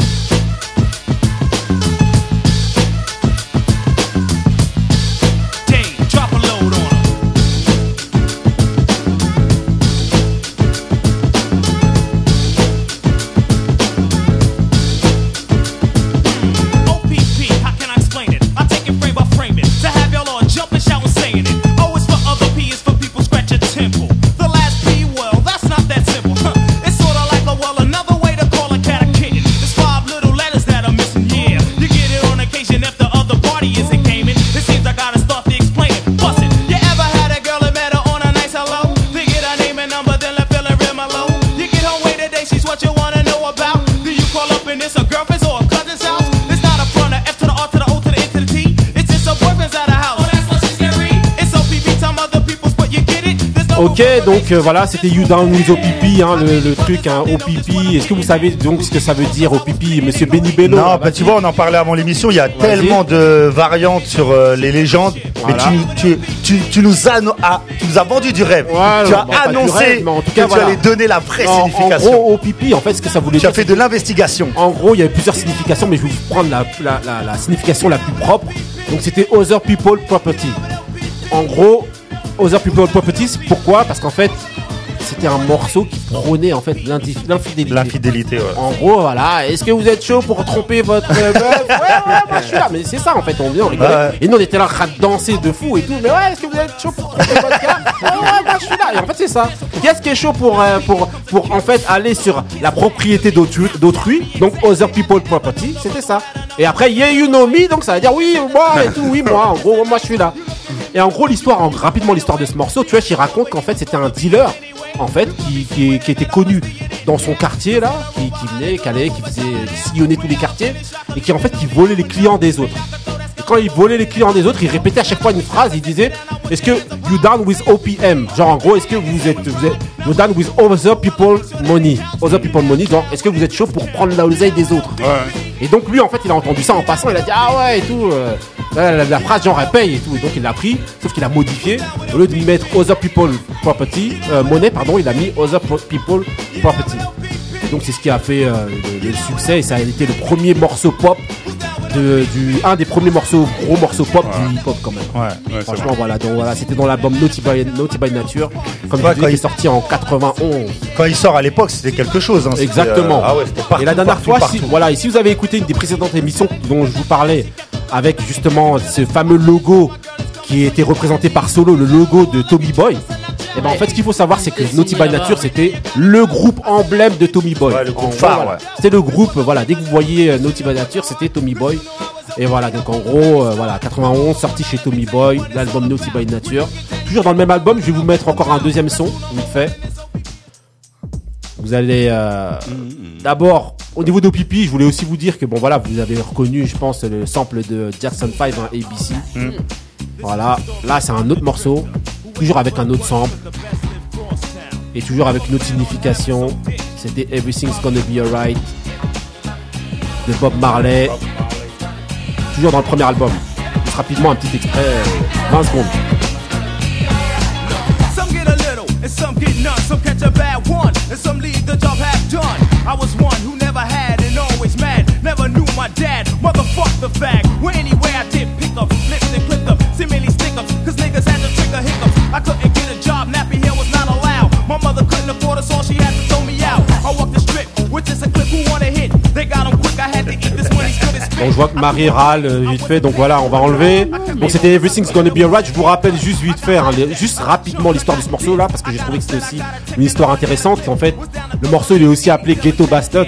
Ok, donc euh, voilà, c'était You Down with OPP, hein, le, le truc, hein, OPP. Est-ce que vous savez donc ce que ça veut dire OPP, monsieur Benny Bello? Non, bah, tu vois, on en parlait avant l'émission. Il y a tellement de variantes sur euh, les légendes. Voilà. Mais tu, tu, tu, tu nous as, ah, tu nous as vendu du rêve. Tu as annoncé rêve, mais en tout que cas, tu voilà. allais donner la vraie En, en signification. gros, en fait, ce que ça voulait tu as dire, fait de l'investigation. En gros, il y avait plusieurs significations, mais je vais vous prendre la, la, la, la signification la plus propre. Donc, c'était Other People Property. En gros, Other People Properties, pourquoi? Parce qu'en fait, c'était un morceau qui prônait en fait l'infidélité. L'infidélité, ouais. En gros, voilà. Est-ce que vous êtes chaud pour tromper votre meuf? Ouais, ouais, moi je suis là. Mais c'est ça en fait, on vient, on rigole. Ouais. Et nous on était là de danser de fou et tout. Mais ouais, est-ce que vous êtes chaud pour tromper votre gars? Ouais, ouais, moi je suis là. Et en fait, c'est ça. Qu'est-ce qui est chaud pour, euh, pour, pour en fait aller sur la propriété d'autrui, d'autrui? Donc Other People Property, c'était ça. Et après, Yeah, you know me, donc ça veut dire oui, moi et tout, oui, moi. En gros, moi je suis là. Et en gros, l'histoire, en- rapidement l'histoire de ce morceau, tu vois, il raconte qu'en fait c'était un dealer, en fait, qui, qui, qui était connu dans son quartier là, qui, qui venait, qui allait, qui faisait, qui sillonnait tous les quartiers, et qui en fait qui volait les clients des autres. Et quand il volait les clients des autres, il répétait à chaque fois une phrase, il disait Est-ce que you down with OPM Genre en gros, est-ce que vous êtes, vous êtes you down with other people money? Other people money, genre est-ce que vous êtes chaud pour prendre la oseille des autres? Et donc lui en fait il a entendu ça en passant, il a dit ah ouais et tout. euh, la, la- la phrase genre elle paye et tout. Et donc il l'a pris, sauf qu'il a modifié. Au lieu de lui mettre other people property, euh, monnaie pardon, il a mis other people property. Et donc c'est ce qui a fait euh, le, le succès et ça a été le premier morceau pop. De, du, un des premiers morceaux, gros morceaux pop du hip hop quand même. Ouais. Franchement, voilà, donc voilà, c'était dans l'album Naughty by, Naughty by Nature, comme Ouais, je disais, qui est il- sorti en 91. Quand il sort à l'époque, c'était quelque chose. hein. Exactement. euh, ah ouais, c'était partout, et la dernière partout, fois, partout. Si, voilà, et si vous avez écouté une des précédentes émissions dont je vous parlais, avec justement ce fameux logo qui était représenté par Solo, le logo de Tommy Boy. Et ben en fait, ce qu'il faut savoir, c'est que Naughty by Nature, c'était le groupe emblème de Tommy Boy. Ouais, le groupe phare, ouais. C'était le groupe, voilà. Dès que vous voyez euh, Naughty by Nature, c'était Tommy Boy. Et voilà, donc en gros, euh, voilà, 91, sorti chez Tommy Boy, l'album Naughty by Nature. Toujours dans le même album, je vais vous mettre encore un deuxième son, vite fait. Vous allez euh, d'abord au niveau de pipi, je voulais aussi vous dire que bon voilà, vous avez reconnu, je pense, le sample de Jackson 5 hein, ABC. Voilà, là c'est un autre morceau, toujours avec un autre sample et toujours avec une autre signification. C'était Everything's Gonna Be Alright de Bob Marley. Toujours dans le premier album. Juste rapidement un petit extrait, euh, 20 secondes. And some leave the job half done. I was one who never had and always mad. Never knew my dad. Motherfuck the fact. Well, anyway, I did pick up, flips and clipped up. Seemingly stick ups, cause niggas had to trigger hiccups. I couldn't get a job, nappy hair was not allowed. My mother couldn't afford us all, she had to throw me out. I walked the strip, which is a clip who wanna hit. They got 'em quick, I had to eat this Donc je vois que Marie râle euh, vite fait, donc voilà, on va enlever. Donc c'était Everything's Gonna Be Alright. Je vous rappelle juste vite fait, hein, les- juste rapidement l'histoire de ce morceau là, parce que j'ai trouvé que c'était aussi une histoire intéressante. En fait, le morceau il est aussi appelé Ghetto Bastard.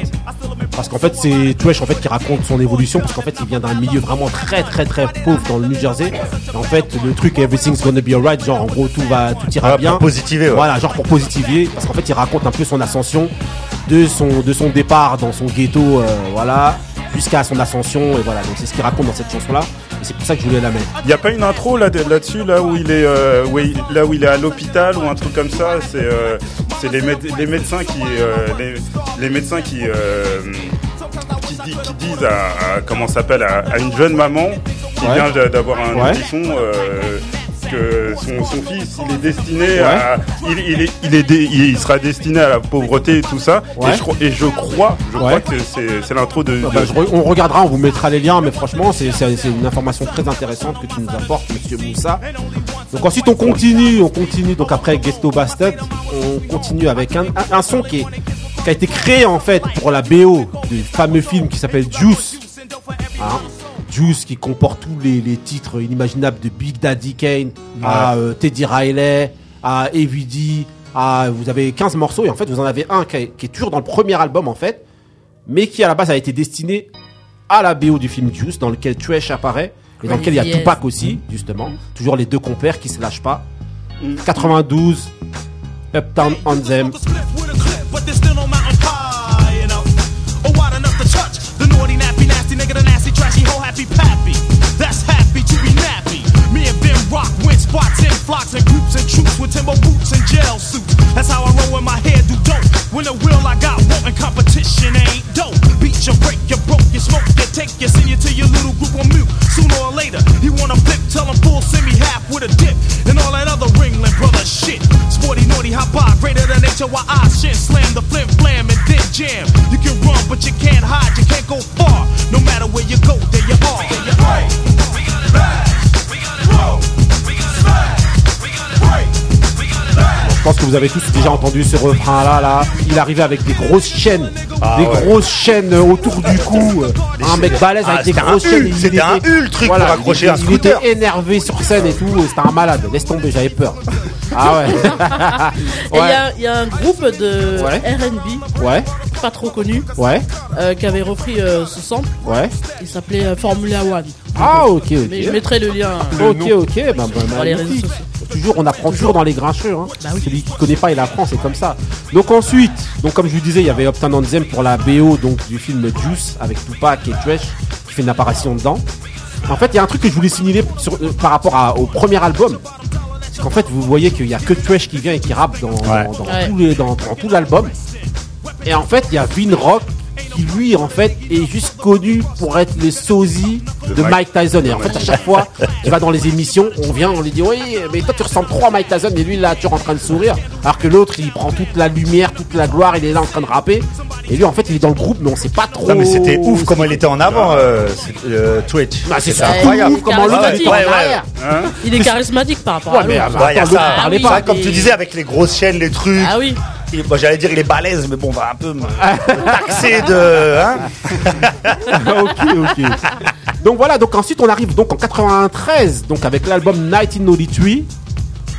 Parce qu'en fait, c'est Twesh en fait qui raconte son évolution, parce qu'en fait, il vient d'un milieu vraiment très très très pauvre dans le New Jersey. Et en fait, le truc Everything's Gonna Be Alright, genre en gros tout va tout ira Ah, bien. pour positiver, ouais. Voilà, genre pour positiver, parce qu'en fait, il raconte un peu son ascension de son de son départ dans son ghetto, euh, voilà, jusqu'à son ascension et voilà. Donc c'est ce qu'il raconte dans cette chanson là. Et c'est pour ça que je voulais la mettre. Il n'y a pas une intro là là-dessus là où il est euh, où il- là où il est à l'hôpital ou un truc comme ça. C'est euh, c'est les, méde- les médecins qui euh, les, les médecins qui euh, qui, di- qui disent à, à- comment s'appelle à, à une jeune maman qui Ouais. vient d'a- d'avoir un Ouais. euh, que son, son fils il est destiné Ouais. à il, il est il est dé- il sera destiné à la pauvreté et tout ça. Ouais. Et je crois et je crois je Ouais. crois que c'est l'intro de, de- bah, je re- on regardera, on vous mettra les liens, mais franchement, c'est une information très intéressante que tu nous apportes, Monsieur Moussa. Donc ensuite, on continue, on continue. Donc après Gesto Bastard, on continue avec un, un, un son qui, est, qui a été créé en fait pour la BO du fameux film qui s'appelle Juice. Hein. Juice qui comporte tous les, les titres inimaginables de Big Daddy Kane à euh, Teddy Riley, à AVD, à vous avez 15 morceaux et en fait vous en avez un qui est, qui est toujours dans le premier album en fait, mais qui à la base a été destiné à la BO du film Juice dans lequel Trash apparaît et dans lequel il y a. Tupac aussi justement, toujours les deux compères qui se lâchent pas. 92 Uptown Anthem. Smoke Be path rock, win spots in flocks and groups and troops with timber boots and jail suits. That's how I roll when my hair do dope. When the will I got wanting competition ain't dope. Beat you, break you, broke you, smoke you, take you, send you to your little group on mute. Sooner or later, he wanna flip, tell him full, send me half with a dip. And all that other Ringling brother shit. Sporty, naughty, hot bar, greater than HOI shit. Slam the flim, flam, and then jam. You can run, but you can't hide, you can't go far. No matter where you go, there you are. There you are. Je pense que vous avez tous déjà entendu ce refrain là là. Il arrivait avec des grosses chaînes, Ah des ouais. grosses chaînes autour du cou. Un mec balèze Ah, avec des c'était un grosses chaînes. c'était un était- hul, le truc pour accrocher il, un était- scooter. Il était énervé sur scène et tout. C'était un malade. Laisse tomber, j'avais peur. Ah ouais. [LAUGHS] Et il y a- il y, a un groupe de Ouais. RB, ouais, pas trop connu, ouais, euh, qui avait repris euh, ce sample. ouais. Il s'appelait euh, Formula One. Ah ok Mais je ok. mettrai le lien. Ok ok. Bah, bah, Dans les réseaux magnifique. sociaux. Toujours, on apprend toujours dans les grincheux. Hein. Bah oui. Celui qui connaît pas, il apprend, c'est comme ça. Donc ensuite, donc comme je vous disais, il y avait Uptown Anthem pour la BO donc du film Juice avec Tupac et Trash qui fait une apparition dedans. En fait, il y a un truc que je voulais signaler sur- euh, par rapport à- au premier album. C'est qu'en fait, vous voyez qu'il y a que Trash qui vient et qui rappe dans, dans, dans Ouais. tous les- dans- dans tout l'album. Et en fait, il y a Vin Rock qui lui, en fait, est juste connu pour être le sosie de, Mike Tyson. Et en fait, à chaque fois, tu vas dans les émissions, on vient, on lui dit, oui, mais toi, tu ressembles trop à Mike Tyson. Et lui, là, tu es en train de sourire. Alors que l'autre, il prend toute la lumière, toute la gloire, il est là en train de rapper. Et lui, en fait, il est dans le groupe, mais on sait pas trop. Non, mais c'était ouf comment il était en avant, euh, c'est- euh, Twitch. Ah, c'est incroyable. ouf comment l'autre, il est en Ouais, ouais. arrière. Hein Il est charismatique par rapport Ouais, à bah, attends, ça. Ah comme tu disais, avec les grosses chaînes, les trucs. Ah oui. Il- J'allais dire il est balèze, mais bon, on va un peu me [LAUGHS] taxer de. Hein [LAUGHS] ok, ok. Donc voilà, donc ensuite on arrive donc en 93, donc avec l'album 1983,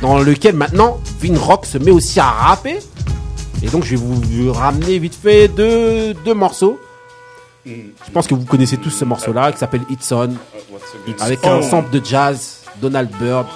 dans lequel maintenant Vin Rock se met aussi à rapper. Et donc je vais vous ramener vite fait deux, deux morceaux. Je pense que vous connaissez tous ce morceau-là qui s'appelle It's On, avec un sample de jazz, Donald Byrd.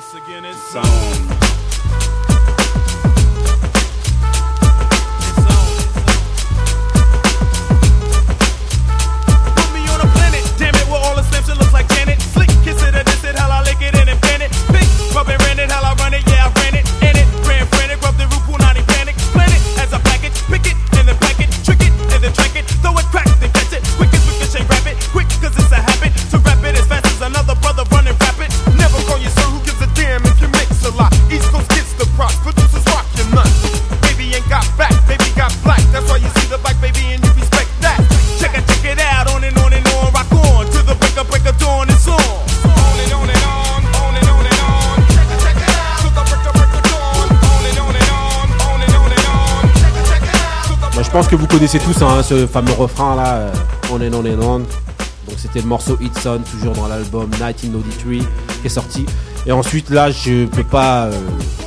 Pense que vous connaissez tous hein, ce fameux refrain là, euh, On and On and On. Donc c'était le morceau It's On, toujours dans l'album 1983 qui est sorti. Et ensuite là, je peux pas, euh,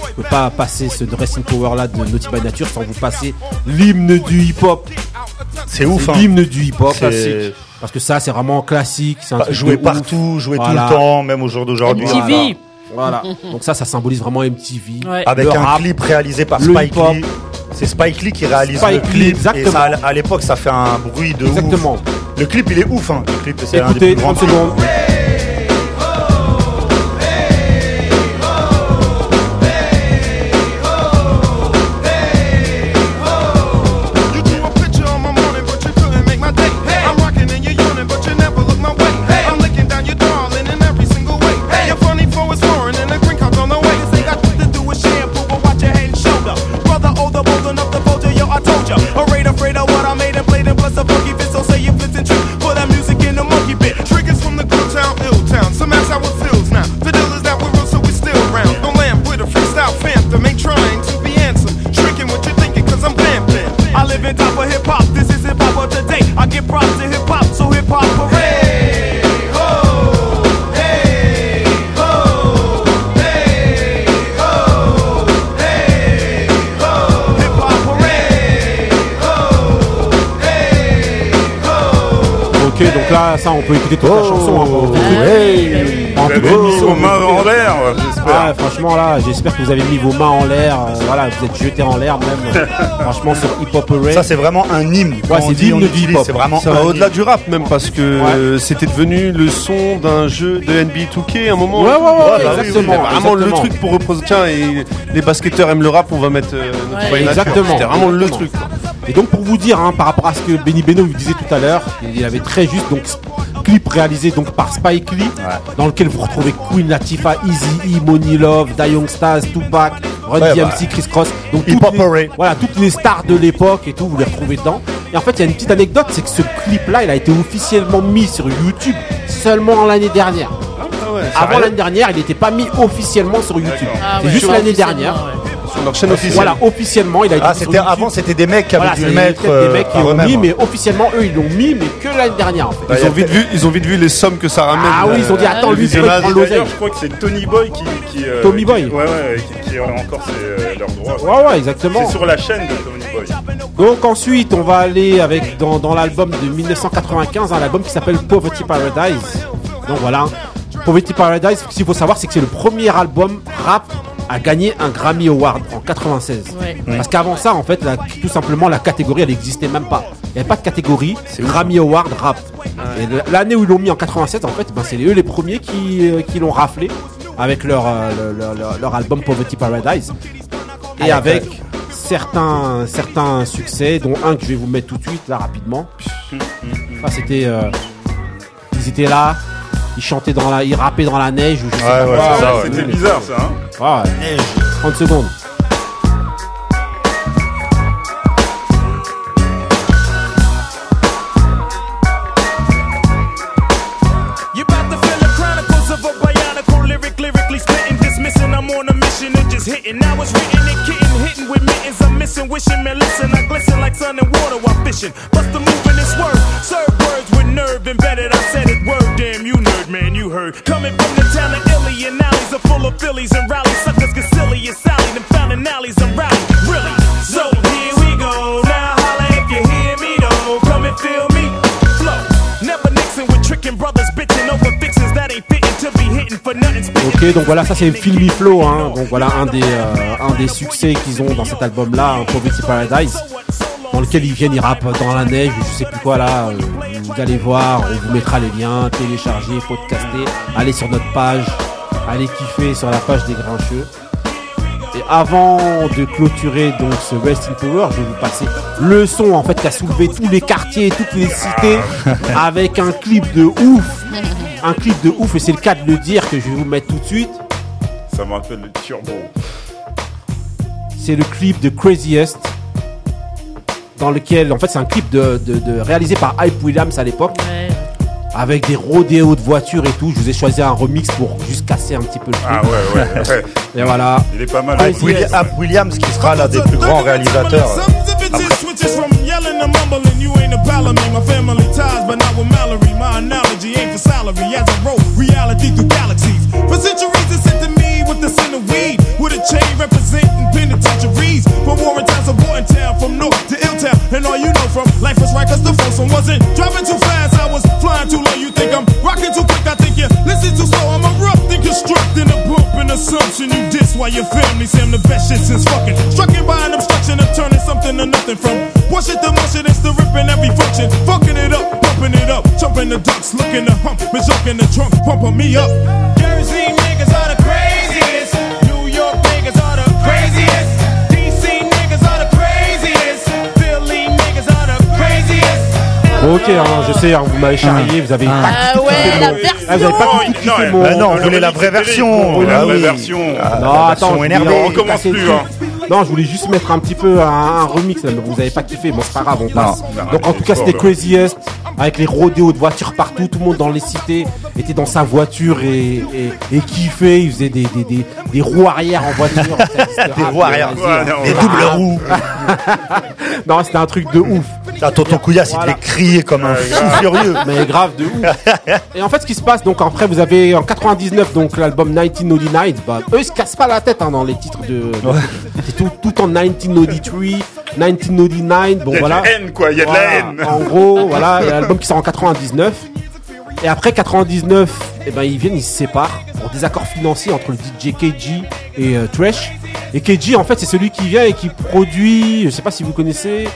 je peux pas passer ce Dressing Power là de Naughty by Nature sans vous passer l'hymne du hip-hop. C'est ouf, hein. l'hymne du hip-hop. C'est- Parce que ça, c'est vraiment classique. C'est un Bah, truc jouer partout, jouer Voilà. tout le temps, même au jour d'aujourd'hui. MTV. Voilà. Donc ça, ça symbolise vraiment MTV. Ouais. Avec Le un rap, clip réalisé par Spike. Lee. C'est Spike Lee qui réalise Spike le Lee, clip. exactement. Et ça, à l'époque, ça fait un bruit de Exactement. ouf. Le clip, il est ouf. Hein. Le clip, c'est un des plus grands 30 secondes. Là, ça, on peut écouter toute la Oh. chanson. hein, pour- Ah, Hey. Vous cas, mis vos mains en l'air, j'espère. Ah, franchement, là, j'espère que vous avez mis vos mains en l'air. euh, voilà, vous êtes jetés en l'air même. [LAUGHS] franchement, sur Hip Hop Array. Ça, c'est vraiment un hymne. Quand c'est on dit, l'hymne on du utilise, hip-hop. C'est vraiment au-delà du rap même parce que euh, c'était devenu le son d'un jeu de NBA 2K à un moment. Ouais, ouais, ouais, bah exactement, oui, vraiment le truc pour représenter. Tiens, et les basketteurs aiment le rap, on va mettre euh, notre Ouais, exactement, C'était vraiment le truc. quoi. Et donc, pour vous dire, hein, par rapport à ce que Benny Beno vous disait tout à l'heure, il avait très juste, donc, clip réalisé donc par Spike Lee, dans lequel vous retrouvez Queen Latifah, Easy E, Money Love, Da Young Stars, Tupac, Run Ouais, DMC, bah. Chris Cross. Donc, toutes les-. Voilà, toutes les stars de l'époque et tout, vous les retrouvez dedans. Et en fait, il y a une petite anecdote, c'est que ce clip-là, il a été officiellement mis sur YouTube seulement l'année dernière. Ah ouais, Avant l'année dernière, il n'était pas mis officiellement sur YouTube. Ah c'est juste l'année dernière. Sur leur chaîne officielle. Voilà, officiellement, il a été Ah, c'était avant, c'était des mecs qui avaient Voilà, dû le mettre. peut-être euh, des mecs qui par l'ont eux-mêmes, mis, mais officiellement, eux, ils l'ont mis, mais que l'année dernière, en fait. Bah, Ils a ont vite vu, ils ont vite vu les sommes que ça ramène. Ah oui, ils ont dit, euh, attends, lui, il prendre l'oseille. Je crois que c'est Tony Boy qui. qui euh, Tommy qui- Boy. Ouais, ouais, qui, qui a encore ses, euh, leurs droits. Ouais, ouais, exactement. C'est sur la chaîne de Tony Boy. Donc ensuite, on va aller avec dans, dans l'album de 1995, un album qui s'appelle Poverty Paradise. Donc voilà, Poverty Paradise. Ce qu'il faut savoir, c'est que c'est le premier album rap à gagner un Grammy Award en 96. Ouais. Parce qu'avant ça, en fait, la- tout simplement, la catégorie, elle n'existait même pas. Il n'y avait pas de catégorie Grammy Award rap. Et l'année où ils l'ont mis en 87, en fait, ben, c'est eux les premiers qui, euh, qui l'ont raflé avec leur, euh, le- leur, leur- leur album Poverty Paradise. Et avec certains, certains succès, dont un que je vais vous mettre tout de suite, là, rapidement. Ça, c'était. euh, ils étaient là, ils chantaient dans la. Ils rappaient dans la neige ou je sais Ouais, pas ouais, quoi. c'est ça, ouais. C'était bizarre ça, hein Ah, ouais. 30 secondes. You about to feel the chronicles of a bionicle lyric, lyrically spitting, dismissing. I'm on a mission and just hitting. Now it's written and kitten, hitting with mittens. I'm missing, wishing, man, listen. I glisten like sun and water while fishing. Bust the move in this word. Serve words nerve embedded. I said it word, damn you nerd, man, you heard. Coming from the town of Illy and alleys are full of Phillies and rallies. Suckers get silly and Sally. Them fountain alleys and rally. Really? So here we go. Now holla if you hear me though. Come and feel me. Flow. mixing with tricking brothers, bitching over fixes that ain't fitting to be hitting for nothing. Ok, donc voilà, ça c'est Filmy Flow, hein. donc voilà un des, euh, un des succès qu'ils ont dans cet album-là, hein, Poverty Paradise, dans lequel ils viennent, ils rappent dans la neige, ou je sais plus quoi là, euh, vous allez voir, on vous mettra les liens, télécharger, podcaster, allez sur notre page, allez kiffer sur la page des Grincheux. Et avant de clôturer donc ce West in Power, je vais vous passer le son en fait qui a soulevé tous les quartiers, toutes les cités, [LAUGHS] avec un clip de ouf, un clip de ouf et c'est le cas de le dire que je vais vous mettre tout de suite. Ça me rappelle le turbo. c'est le clip de Craziest dans lequel en fait c'est un clip de, de- de- réalisé par Hype Williams à l'époque Ouais. avec des rodéos de voitures et tout je vous ai choisi un remix pour juste casser un petit peu le truc Ah ouais, ouais, ouais. [LAUGHS] et voilà Il est pas mal. Hype Willi- Hype Williams qui sera l'un des plus grands réalisateurs. A pal of. My family ties, but not with Mallory. My analogy ain't for salary. As I roll reality through galaxies. For centuries, it's sent to me with the scent of weed. With a chain representing penitentiaries. From warring towns to Borton Town, from north to Illtown. And all you know from life was right, cause the first one wasn't driving too fast. I was flying too low. You think I'm rocking too quick? I think you listen too slow. I'm erupting, constructing a bump, assumption. You diss while your family say I'm the best shit since fucking. Strucking by an obstruction of turning something to nothing from push it to motion. It's the ripping every function. Fucking it up, pumping it up. Jumping the ducks, looking to hump. Been joking the trunk, pumping me up. Jersey niggas are the craziest. New York niggas are the craziest. DC niggas are the craziest. Philly niggas are the craziest. ok hein, je sais hein, vous m'avez charrié vous avez pas Ah ouais, la version. Ah, vous avez pas tout non, mon- Bah non, on voulait la remix vraie version. oui, la Ah vraie version. Ah, non attends On recommence plus, hein. Non je voulais juste mettre un petit peu un, un remix là, mais vous avez pas kiffé bon c'est pas grave on passe non, donc en tout cas c'était. Craziest avec les rodéos de voitures partout tout le monde dans les cités était dans sa voiture et, et, et kiffait il faisait des, des, des, des roues arrière en voiture Des roues arrière. Non, Des doubles roues. [LAUGHS] non c'était un truc de ouf Ah, tonton Couillasse, il Voilà. devait crier comme un fou furieux. mais grave de ouf. Et en fait, ce qui se passe, donc après, vous avez en 99 donc l'album 1999. Bah, eux, ils se cassent pas la tête hein, dans les titres de. C'est tout, tout en 1993, 1999. Bon Il y a voilà. de la haine, quoi. Il y a de Voilà. la haine. En gros, voilà, il y a l'album qui sort en 99. Et après 99, eh ben ils viennent, ils se séparent pour des accords financiers entre le DJ KG et euh, Trash. Et KG, en fait, c'est celui qui vient et qui produit, je sais pas si vous connaissez,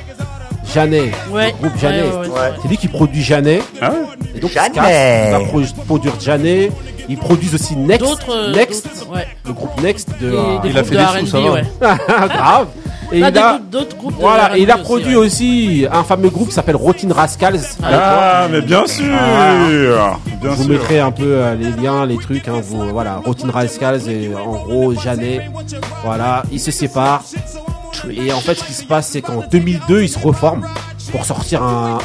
Janet, Ouais. le groupe Janet. Ouais, ouais, ouais. C'est lui qui produit Janet. Ah Et donc, Janet. il va pro- produire Janet. Ils produisent aussi Next. D'autres. euh, Next. d'autres, Ouais. Le groupe Next de. Euh, il a fait de des sous, ça va. ouais. [LAUGHS] grave. Et Là, il a, groupes- d'autres groupes de voilà, et il a R&B produit aussi, aussi un fameux groupe qui s'appelle Routine Rascals. Ah, mais bien sûr Ah. Bien Je vous sûr. mettrai un peu euh, les liens, les trucs. Hein, vous, voilà, Routine Rascals et en gros Janet. Voilà, ils se séparent. Et en fait, ce qui se passe, c'est qu'en 2002, ils se reforment pour sortir un,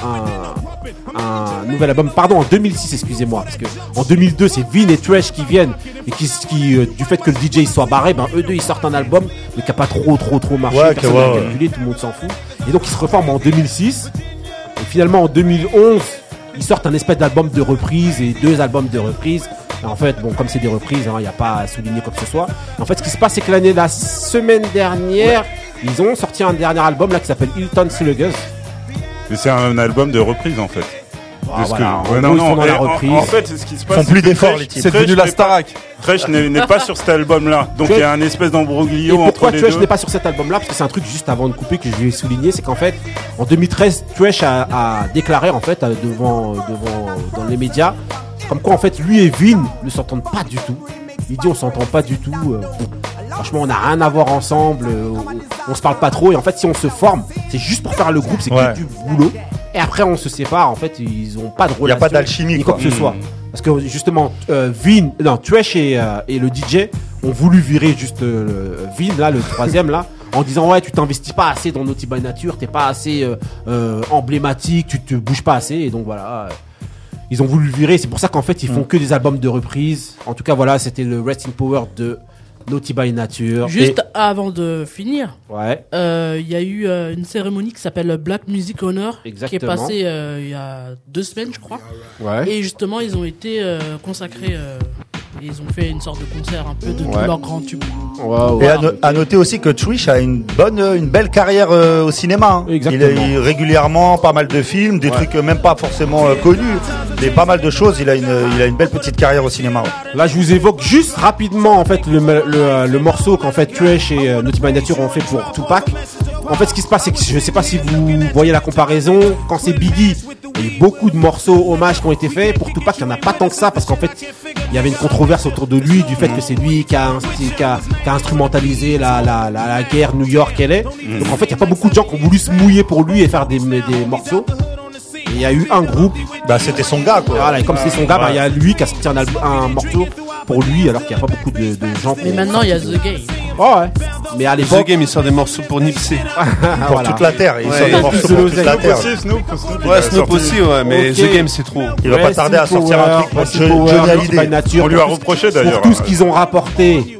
un, un nouvel album. Pardon, en 2006, excusez-moi, parce que en 2002, c'est Vin et Trash qui viennent et qui, qui euh, du fait que le DJ soit barré, ben eux deux ils sortent un album, mais qui a pas trop, trop, trop marché. Ouais, personne n'a ouais, calculé, tout le monde s'en fout. Et donc ils se reforment en 2006. Et finalement, en 2011, ils sortent un espèce d'album de reprise et deux albums de reprise. Et en fait, bon, comme c'est des reprises, il n'y a pas à souligner quoi que ce soit. En fait, ce qui se passe, c'est que l'année, la semaine dernière, ils ont sorti un dernier album là qui s'appelle Hilton Sluggers. Mais c'est un album de reprise, en fait. Ah, voilà, que- en Ouais, gros, non, ils sont non, dans et la en- reprise. En, fait, ce qui se passe. font c'est plus d'efforts, les. C'est devenu la n'est pas- Starac. Fresh n'est n'est pas sur cet album-là. Donc il y a un espèce d'embroglio pourquoi entre les Trash deux. n'est pas sur cet album-là? Parce que c'est un truc juste avant de couper que je vais souligner, c'est qu'en fait, en 2013, Trash a, a déclaré en fait euh, devant, devant euh, dans les médias, comme quoi en fait lui et Vin ne s'entendent pas du tout. Il dit on s'entend pas du tout. euh, franchement, on n'a rien à voir ensemble. euh, on, on se parle pas trop. Et en fait, si on se forme, c'est juste pour faire le groupe, c'est Ouais. que du boulot. Et après, on se sépare. En fait, ils ont pas de relation. Y a pas d'alchimie, quoi que ce soit. Parce que justement, euh, Vin, non, Trash et, euh, et le DJ ont voulu virer juste euh, Vin, là, le [LAUGHS] troisième, là, en disant ouais, tu t'investis pas assez dans Naughty by Nature, t'es pas assez emblématique, tu te bouges pas assez, et donc voilà. ils ont voulu virer, c'est pour ça qu'en fait ils font que des albums de reprise. En tout cas, voilà, c'était le Rest in Power de Naughty by Nature. Juste avant de finir, ouais, euh, il y a eu euh, une cérémonie qui s'appelle Black Music Honor, qui est passée euh, il y a deux semaines, je crois. ouais. Et justement, ils ont été consacrés. Euh, Et ils ont fait une sorte de concert un peu de Ouais. tous leurs grands tubes. Et à, no- à noter aussi que Trish a une bonne, une belle carrière euh, au cinéma. hein. Exactement. Il a il- régulièrement pas mal de films, des trucs euh, même pas forcément euh, connus, mais pas mal de choses. Il a une, il a une belle petite carrière au cinéma. ouais. Là, je vous évoque juste rapidement en fait le, le, euh, le morceau qu'en fait Trash et euh, Naughty by Nature ont fait pour Tupac. En fait, ce qui se passe, c'est que je sais pas si vous voyez la comparaison. Quand c'est Biggie, il y a eu beaucoup de morceaux hommages qui ont été faits. Pour Tupac, il n'y en a pas tant que ça parce qu'en fait, il y avait une controverse autour de lui du fait que c'est lui qui a, qui a, qui a instrumentalisé la, la, la, la guerre New York qu'elle est. Donc en fait, il n'y a pas beaucoup de gens qui ont voulu se mouiller pour lui et faire des, des morceaux. Il y a eu un groupe. Bah, c'était son gars, quoi. Voilà, et comme c'est son gars, bah, il y a lui qui a sorti un morceau pour lui, alors qu'il n'y a pas beaucoup de, de gens. qui Mais maintenant, il y a The Game. Oh ouais. Mais à The Game, il sort des morceaux pour Nipsey. [LAUGHS] Pour voilà. toute la terre. Il Ouais, sort des morceaux pour toute la Snoop terre. aussi, Snoop, Ouais, Snoop aussi, ouais, mais. The Game, c'est trop. Il va pas tarder à sortir Power, un truc pour Johnny On lui a reproché, Pour d'ailleurs. tout ce qu'ils ont rapporté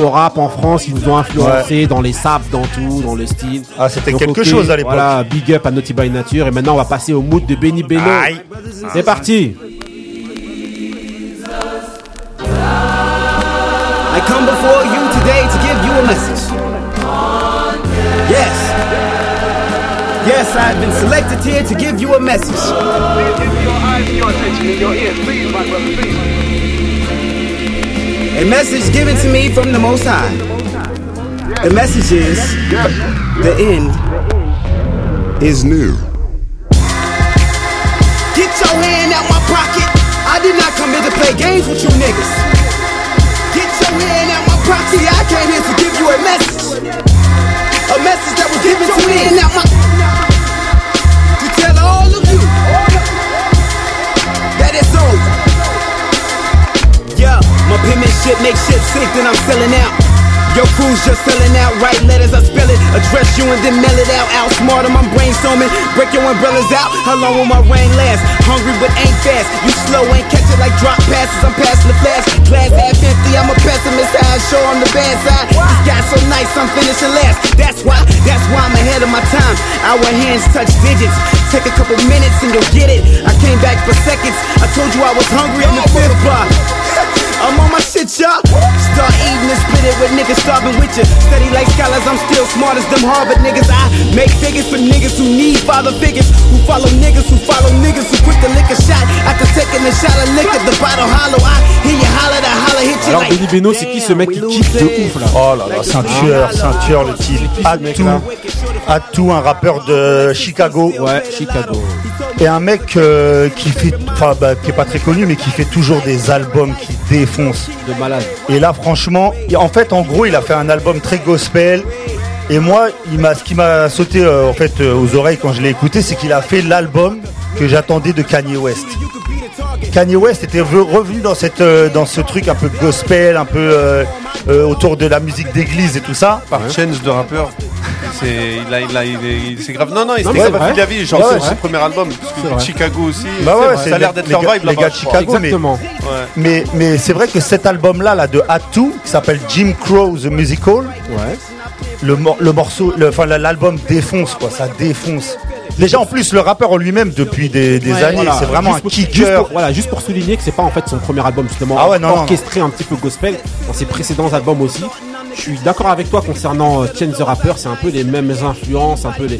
au rap en France, ils nous ont influencé dans les saps, dans tout, dans le style. Ah, c'était quelque chose à l'époque. Voilà, big up à Naughty by Nature. Et maintenant, on va passer au mood de Benny Beno. C'est parti. Message. Yes. Yes, I've been selected here to give you a message. A message given to me from the Most High. The message is the end is new. Get your hand out my pocket. I did not come here to play games with you niggas. Get your hand out pocket. I came here to give you a message. A message that was given to me. Out my, to tell all of you that it's over. Yeah, my penmanship makes shit sick, then I'm selling out. Your crew's just selling out, write letters, I spell it, address you and then mail it out. Outsmart 'em, I'm brainstorming, break your umbrellas out. How long will my rain last? Hungry but ain't fast. You slow, ain't catch it like drop passes. I'm passing the flash, glass half empty. I'm a pessimist, I show on the bad side. This guy's so nice, I'm finishing last. That's why, that's why I'm ahead of my time. Our hands touch digits. Take a couple minutes and you'll get it. I came back for seconds. I told you I was hungry in the fifth bar. I'm on my shit, y'all. Start eating and it with niggas starving with you. Steady like scholars, I'm still smart as them Harvard niggas. I make figures for niggas who need father figures. Who follow niggas, who follow niggas who quick to lick a shot. After taking a shot of liquor, the bottle hollow. I hear you holler, the holler hit you Alors, like. Benny Beno, c'est qui ce mec qui kiffe de ouf là Oh là là, c'est un tueur, c'est un tueur le type. Atou, Atou, un rappeur de Chicago. Ouais, Chicago. Et un mec euh, qui fait, enfin, bah, qui est pas très connu, mais qui fait toujours des albums qui De malade. Et là, franchement, en fait, en gros, il a fait un album très gospel. Et moi, il m'a, ce qui m'a sauté euh, en fait euh, aux oreilles quand je l'ai écouté, c'est qu'il a fait l'album que j'attendais de Kanye West. Kanye West était ve- revenu dans cette, euh, dans ce truc un peu gospel, un peu euh, autour de la musique d'église et tout ça. Par Chance de rappeur. C'est, il a, il a, il est- il- c'est grave. Non, non, il c'est grave la vie. Genre, c'est son premier album. Parce que. Chicago aussi. Bah ouais, ça a l'air d'être leur vibe les gars de. Chicago. mais- Exactement. Mais, mais c'est vrai que cet album-là, là, de Atou, qui s'appelle Jim Crow The Musical, Ouais. le, mor- le morceau, l'album défonce quoi, ça défonce. Déjà en plus le rappeur en lui-même depuis des, des Ouais, années, Voilà. c'est vraiment Juste un pour- juste kicker. pour- voilà, juste pour souligner que c'est pas en fait son premier album justement Ah ouais, non, non, orchestré un petit peu gospel dans ses précédents albums aussi. Je suis d'accord avec toi concernant euh, Chance the Rapper, c'est un peu les mêmes influences, un peu les,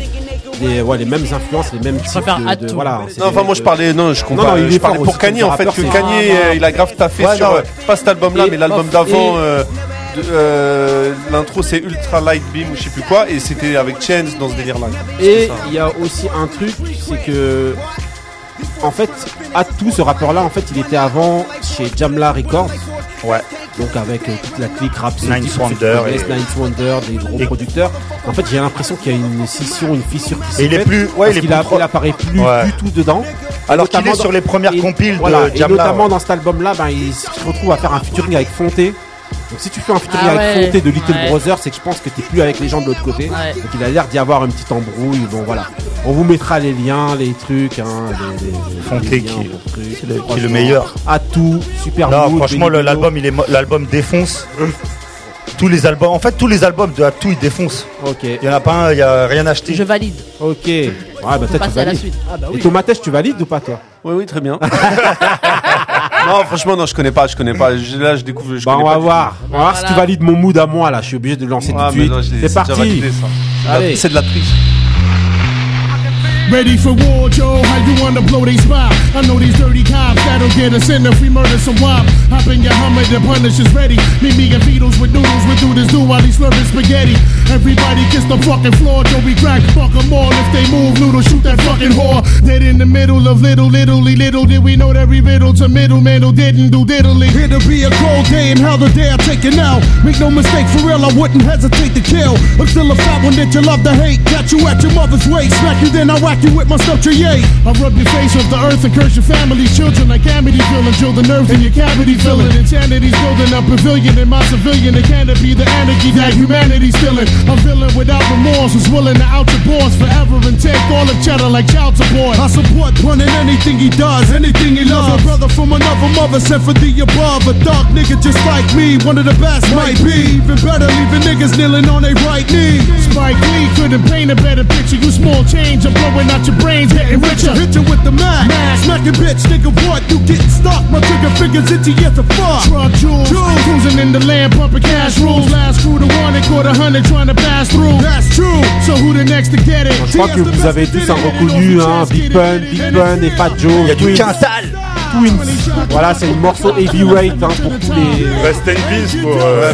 les, ouais, les mêmes influences, les mêmes types préfère de, de- voilà. Non, des enfin, moi je parlais, non, je compare, Non, non, il je parlais pour Kanye en fait, rappeur, que Kanye, Ah, euh, il a grave taffé Ouais, sur, non, euh, pas cet album-là, Et- mais l'album et- d'avant, euh, l'intro c'est Ultra Light Beam ou je sais plus quoi, et c'était avec Chance dans ce délire-là. Et C'est ça. il y a aussi un truc, c'est que en fait, Atou, ce rappeur-là, en fait, il était avant chez Jamla Records. Ouais. Donc avec euh, toute la clique rap Ninth Wonder et- Wonder, des gros Et- producteurs. En fait, j'ai l'impression qu'il y a une scission, une fissure qui s'est Et il est faite, plus- ouais, parce il est qu'il plus a- trop- il apparaît plus Ouais. du tout dedans. Alors Et qu'il est sur les premières et- compiles de voilà, et Jamla, notamment ouais. dans cet album-là, ben, il se retrouve à faire un featuring avec Fonté. Donc si tu fais un featuring Ah avec ouais, Fonté de Little ouais. Brother, c'est que je pense que t'es plus avec les gens de l'autre côté. Ouais. Donc il a l'air d'y avoir une petite embrouille. Bon voilà, on vous mettra les liens, les trucs, hein, les, les- les Fonté liens qui- trucs. le- qui est le meilleur. À tout, super. Non, mood, franchement, l'album, il est, l'album défonce. Tous les albums, en fait, tous les albums de Atou, ils défoncent. Ok, Il y en a pas un, il y a rien acheté. Je valide. ok. Ouais, bah, peut-être tu passer à la valides. suite. Ah bah Et oui. Tomatèche, tu valides ou pas toi? Oui, oui, très bien. [LAUGHS] Non, franchement, non, je connais pas, je connais pas. Je- Là, je découvre. Je Bah, connais on pas va du voir. On va voir si Voilà. tu valides mon mood à moi là. Je suis obligé de le lancer tout. Ah, tout de suite. C'est parti. Allez. C'est de la triche. Ready for war, Joe? How you wanna blow they spot? I know these dirty cops that'll get us in if we murder some wop. Hop in your Hummer, the punish is ready. Meet me and Beatles with noodles, we do this do while he's slurping spaghetti. Everybody kiss the fucking floor, Joe. We crack, fuck 'em all. If they move, noodle, shoot that fucking whore. Dead in the middle of little, little, little. Did we know that we riddle to middle, middle didn't do diddly? It'll be a cold day and hell the day I take it now. Make no mistake, for real, I wouldn't hesitate to kill. I'm still a fat one that you love to hate. Catch you at your mother's waist, smack you, then I whack you with my stuff trie. I rub your face off the earth and curse your family's children like amity feeling. Drill the nerves in your cavity filling. Insanity's building a pavilion in my civilian. It can't be the anarchy that humanity's feeling. I'm feeling without remorse, was willing to out your boss forever and take all the cheddar like child support. I support in anything he does, anything he loves. A brother from another mother sent for the above. A dark nigga just like me, one of the best might be. Even better, leaving niggas kneeling on their right knee. Spike Lee couldn't paint a better picture. You small change, I'm blowing out your brains, getting richer. Hit you with the Mac, smacking bitch, nigga, what? You getting stuck? My trigger fingers itchy as a fuck. Truck jewels, cruising in the land, pumping cash rules. Last crew to one and caught a hundred trying to pass through. That's true. So who the next to get it? Je crois que vous avez tous un reconnu, hein, Big Pun, Big Pun et Fat Joe. Il y a du Twins. quintal. Twins. Voilà, c'est le morceau heavyweight hein, pour tous les. Rest in peace pour, euh,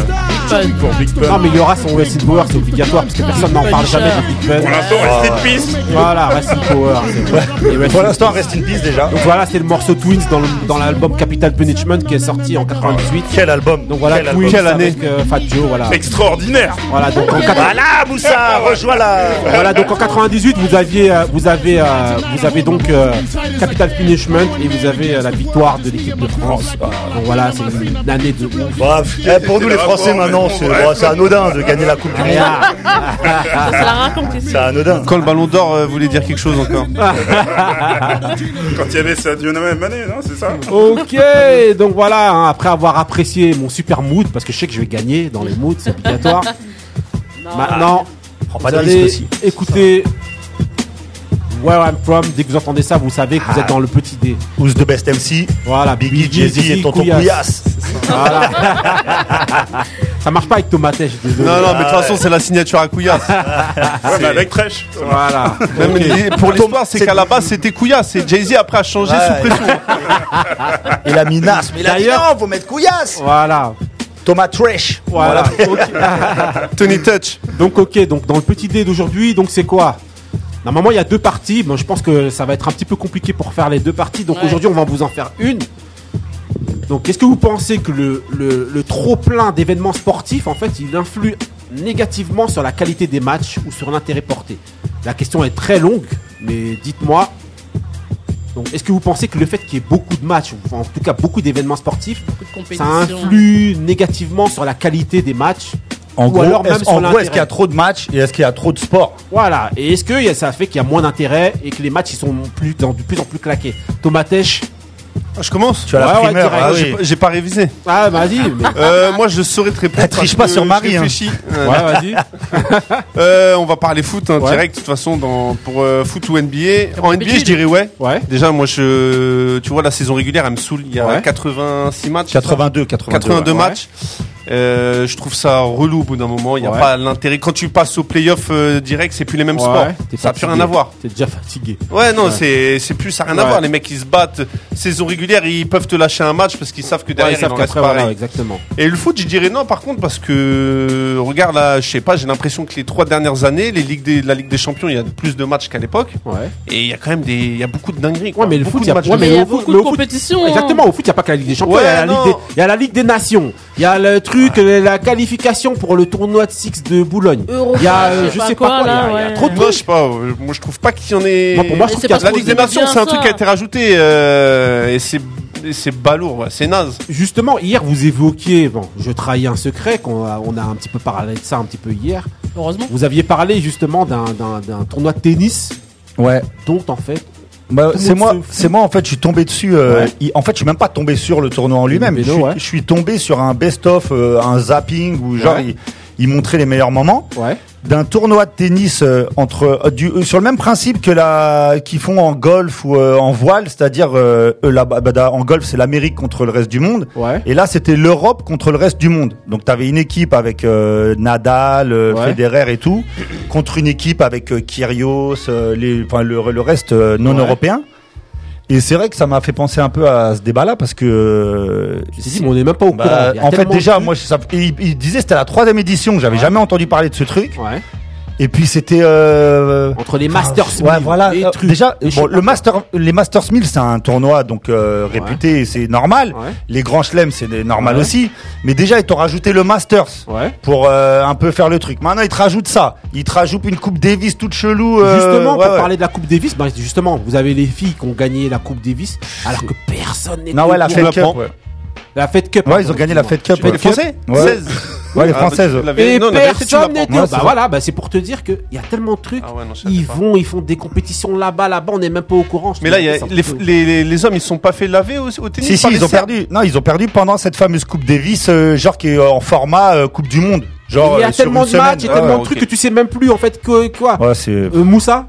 pour Big Pun. Non, mais il y aura son Rest in Power, c'est obligatoire parce que personne n'en parle jamais de Big Pun. Pour l'instant, rest in peace. Voilà, Rest in Power. c'est vrai. Et Rest Pour in- l'instant, reste in peace déjà. Donc voilà, c'est le morceau Twins dans le- dans l'album Capital Punishment qui est sorti en 98. Quel album Donc voilà, Quel Twins album. avec euh, Fat Joe, voilà. Extraordinaire. Voilà, donc en 80 Voilà, Moussa, rejoins la. Voilà, donc en 98, vous aviez, euh, vous avez, euh, vous avez donc euh, Capital Punishment et vous avez euh, la victoire de l'équipe de France. Donc voilà, c'est une, année de ouf. Bref, eh, pour nous les Français c'est bon, c'est anodin de gagner la Coupe du Monde. Ça la raconte ici. C'est anodin. Quand le ballon d'or euh, voulait dire quelque chose encore. [LAUGHS] Quand il y avait Sadio Mané, non, c'est ça Ok, donc voilà, hein, après avoir apprécié mon super mood, parce que je sais que je vais gagner dans les moods, c'est obligatoire. [LAUGHS] Maintenant, Prends vous pas de allez risque aussi. écouter Where I'm From. Dès que vous entendez ça, vous savez que vous êtes dans le petit D. Who's the best MC Voilà, Biggie, Jay-Z et Tonton Couillasse. Couillasse. Voilà. [LAUGHS] ça marche pas avec Tomate, je suis désolé. Non, non, mais de toute façon, c'est la signature à Couillasse. [LAUGHS] Ouais, mais avec Trèche. Voilà. Même pour l'histoire, c'est qu'à la base, c'était Couillasse. Et Jay-Z, après, a changé Ouais. sous pression. [LAUGHS] Il a mis Nas, [LAUGHS] mais il a dit D'ailleurs- non, faut mettre Couillasse. Voilà. Thomas Trash. Voilà. Tony Touch. Donc ok, donc dans le petit dé d'aujourd'hui, donc c'est quoi? Normalement il y a deux parties, bon je pense que ça va être un petit peu compliqué pour faire les deux parties, donc Ouais. aujourd'hui on va vous en faire une. Donc est-ce que vous pensez que le, le, le trop plein d'événements sportifs en fait il influe négativement sur la qualité des matchs ou sur l'intérêt porté? La question est très longue, mais dites-moi. Donc est-ce que vous pensez que le fait qu'il y ait beaucoup de matchs, ou enfin, en tout cas beaucoup d'événements sportifs, Beaucoup de ça influe négativement sur la qualité des matchs? En Ou gros, alors même est-ce, sur en gros, est-ce l'intérêt. qu'il y a trop de matchs et est-ce qu'il y a trop de sport? Voilà. Et est-ce que y a- ça fait qu'il y a moins d'intérêt et que les matchs ils sont plus, dans- de plus en plus claqués? Tomatèche Ah, Je commence. Tu as la Ouais, ouais, direct. ah j'ai pas révisé. Ah, vas-y. mais- Euh, moi, je saurais te répondre. Elle triche parce pas que sur Marie, je hein. réfléchis. Euh, Ouais, vas-y. [LAUGHS] euh, on va parler foot hein, Ouais. direct, de toute façon, dans, pour euh, foot ou NBA. En NBA, habitude. je dirais ouais. Ouais. Déjà, moi, je, tu vois, la saison régulière, elle me saoule. Il y a Ouais. 86 matchs. 82, 82. 82 ouais. matchs. Euh, je trouve ça relou au bout d'un moment. Il n'y a Ouais. pas l'intérêt. Quand tu passes au playoff euh, direct, c'est plus les mêmes Ouais, sports. Ça n'a plus rien à voir. T'es déjà fatigué. Ouais, non, c'est c'est plus ça n'a rien à Ouais. voir. Les mecs, ils se battent. Saison régulière, ils peuvent te lâcher un match parce qu'ils savent que Ouais, derrière, ils savent il en voilà, exactement. Et le foot, je dirais non, par contre, parce que regarde là, je sais pas, j'ai l'impression que les trois dernières années, les ligues des, la Ligue des Champions, il y a plus de matchs qu'à l'époque. Ouais. Et il y a quand même des, il y a beaucoup de dingueries. quoi. Ouais, mais le Beaucoup foot, il y a, ouais, beaucoup de compétitions. Exactement, au foot, il n'y a pas que la Ligue des Champions, Ouais, il y a la Ligue des Nations, il y a le truc, euh, la qualification pour le tournoi de Six de Boulogne. Il y a, euh, je sais pas quoi, pas quoi, il y a- là, il y a ouais. trop de Moi, trucs. je sais pas. euh, Moi, je trouve pas qu'il y en ait. Moi, pour moi, je Mais trouve c'est qu'il y a parce la Ligue des Nations, c'est un truc qui a été rajouté euh, et c'est et c'est balourd, ouais, c'est naze. Justement, hier, vous évoquiez, bon, je trahis un secret, qu'on a, on a un petit peu parlé de ça un petit peu hier. Heureusement. Vous aviez parlé justement d'un, d'un, d'un tournoi de tennis Ouais. dont, en fait, Bah, c'est moi, c'est moi en fait, je suis tombé dessus. euh, Ouais. il- en fait, je suis même pas tombé sur le tournoi en lui-même. Je, suis- ouais. je suis tombé sur un best-of, euh, un zapping où genre Ouais. il, il montrait les meilleurs moments. D'un tournoi de tennis euh, entre euh, du, euh, sur le même principe que la qu'ils font en golf ou euh, en voile, c'est-à-dire euh, bah, da- en golf c'est l'Amérique contre le reste du monde. Ouais. Et là c'était l'Europe contre le reste du monde. Donc tu avais une équipe avec euh, Nadal, euh, Ouais. Federer et tout, contre une équipe avec euh, Kyrgios, euh, les, enfin le, le reste euh, non Ouais. européen. Et c'est vrai que ça m'a fait penser un peu à ce débat-là parce que mais on n'est même pas au bah, courant. A en fait, déjà, moi, ça, il, il disait c'était la troisième édition. J'avais Ouais. jamais entendu parler de ce truc. Ouais. Et puis c'était euh, Entre les Masters ouais, Mill, voilà. les Euh, trucs, déjà, les bon, le Master, les Masters 1000, c'est un tournoi donc euh, réputé, c'est normal. Ouais. Les grands chelems, c'est normal Ouais. aussi. Mais déjà, ils t'ont rajouté le Masters Ouais. pour euh, un peu faire le truc. Maintenant, ils te rajoutent ça. Ils te rajoutent une coupe Davis toute chelou. euh, Justement, ouais, pour ouais. parler de la Coupe Davis, bah, justement, vous avez les filles qui ont gagné la Coupe Davis, alors que personne n'est Non, ouais, la Fed. Cup. Ouais, La Fed Cup. Ouais, ils ont gagné la Fed Cup. Ouais. Cup. Ouais. 16 Ouais, les Ah, Françaises. bah, tu Et personne n'était Bah voilà, bah c'est pour te dire qu'il y a tellement de trucs. Ah ils pas. vont, ils font des compétitions là-bas, là-bas, on n'est même pas au courant. Mais là, les, truc de- les, les, les hommes, ils se sont pas fait laver au, au tennis Si, si, ils ont perdu. Non, ils ont perdu pendant cette fameuse Coupe Davis, euh, genre qui est en format euh, Coupe du Monde. Genre, il y a euh, tellement de matchs, il y a tellement de trucs que tu sais même plus en fait que quoi. Ouais, c'est. Euh, Moussa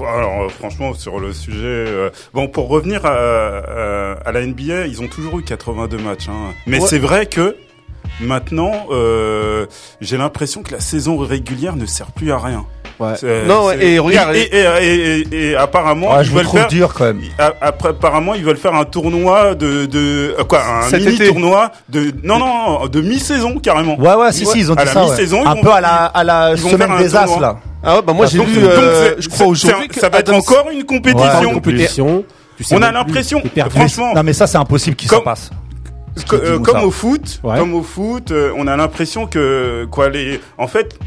Alors euh, franchement sur le sujet, euh, bon pour revenir à, à, à la NBA, ils ont toujours eu 82 matchs, hein. mais Ouais. c'est vrai que maintenant euh, j'ai l'impression que la saison régulière ne sert plus à rien. Ouais. Non, et regarde, et, et, et, et- et apparemment Ouais, ils je vous veulent faire dur quand même. a- après, apparemment, ils veulent faire un tournoi de, de euh, quoi, un Cet mini été. tournoi de, non, non, de mi-saison carrément. Ouais, ouais, si, si, ils ont À dit la ça. ouais. mi-saison, ils Un vont- peu à la, à la ils vont semaine des As, là. Ah ouais, bah moi j'ai Donc, vu, donc, euh, je crois aujourd'hui ça va être Adam- encore une Ouais, compétition. plus. compétition. tu sais On a l'impression, franchement, Non, mais ça, c'est impossible qu'il s'en passe. Euh, comme au foot, Ouais. comme au foot, euh, on a l'impression que quoi les, en fait,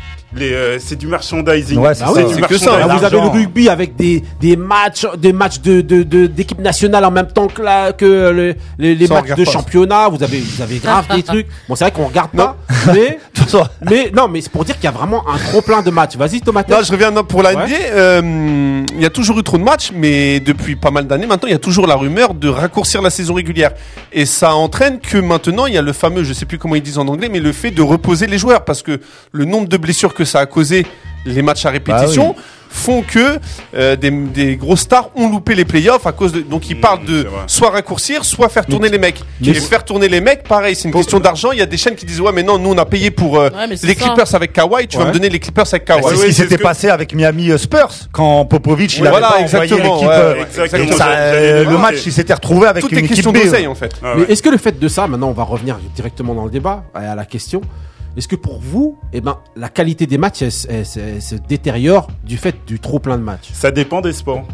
euh, c'est du merchandising. Ouais, c'est Ah oui, que ça, Là, vous avez le rugby avec des, des matchs, des matchs de, de, de, d'équipe nationale en même temps que, la, que le- les, les matchs de pas. championnat. Vous avez, vous avez grave des trucs. Bon, c'est vrai qu'on regarde pas, mais, [LAUGHS] mais non, mais c'est pour dire qu'il y a vraiment un trop plein de matchs. Vas-y, Tomate. Non, je reviens non, pour la Ouais. NBA. euh, Il y a toujours eu trop de matchs, mais depuis pas mal d'années maintenant, il y a toujours la rumeur de raccourcir la saison régulière. Et ça entraîne que maintenant, il y a le fameux, je sais plus comment ils disent en anglais, mais le fait de reposer les joueurs, parce que le nombre de blessures que ça a causé, les matchs à répétition, Bah font que euh, des, des grosses stars ont loupé les playoffs à cause de. Donc ils Mmh, parlent de soit raccourcir, soit faire tourner les mecs. mais Et faire tourner les mecs, pareil, c'est une question d'argent. Il y a des chaînes qui disent ouais, mais non, nous on a payé pour euh, Ouais, les ça. Clippers avec Kawhi, tu vas me donner les Clippers avec Kawhi. c'est ce qui s'était que- passé avec Miami euh, Spurs quand Popovic il Oui, avait voilà, pas envoyé exactement, l'équipe. euh, ça, euh, j'allais le match il s'était retrouvé avec Tout une est question d'oseille en fait. Ah Mais est-ce que le fait de ça, maintenant on va revenir directement dans le débat, à la question, est-ce que pour vous, eh ben, la qualité des matchs se détériore du fait du trop plein de matchs? Ça dépend des sports.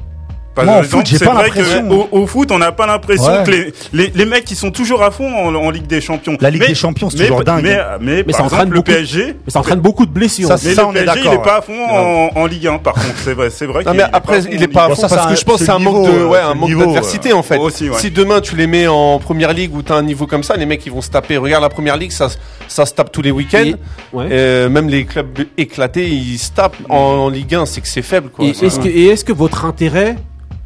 Par Moi, au exemple, foot, j'ai c'est pas vrai l'impression. que au, au foot, on n'a pas l'impression Ouais. que les, les, les mecs qui sont toujours à fond en, en Ligue des Champions. La Ligue Mais- des Champions, c'est mais- toujours dingue. Mais, mais, Mais ça par entraîne exemple, le beaucoup PSG, Mais ça entraîne beaucoup de blessures. Ça, mais Ça, le on est PSG, il est pas à ouais. fond en, en Ligue 1. Par contre, c'est vrai, c'est vrai. Non mais après il est pas à fond ça, parce que je pense que c'est un manque de ouais euh, un manque d'adversité en fait. Si demain tu les mets en première ligue où t'as un niveau comme ça, les mecs ils vont se taper. Regarde la première ligue, ça ça se tape tous les week-ends. Euh, même les clubs éclatés, ils se tapent en, Ligue 1, c'est que c'est faible quoi. Et C'est- est-ce que, et est-ce que votre intérêt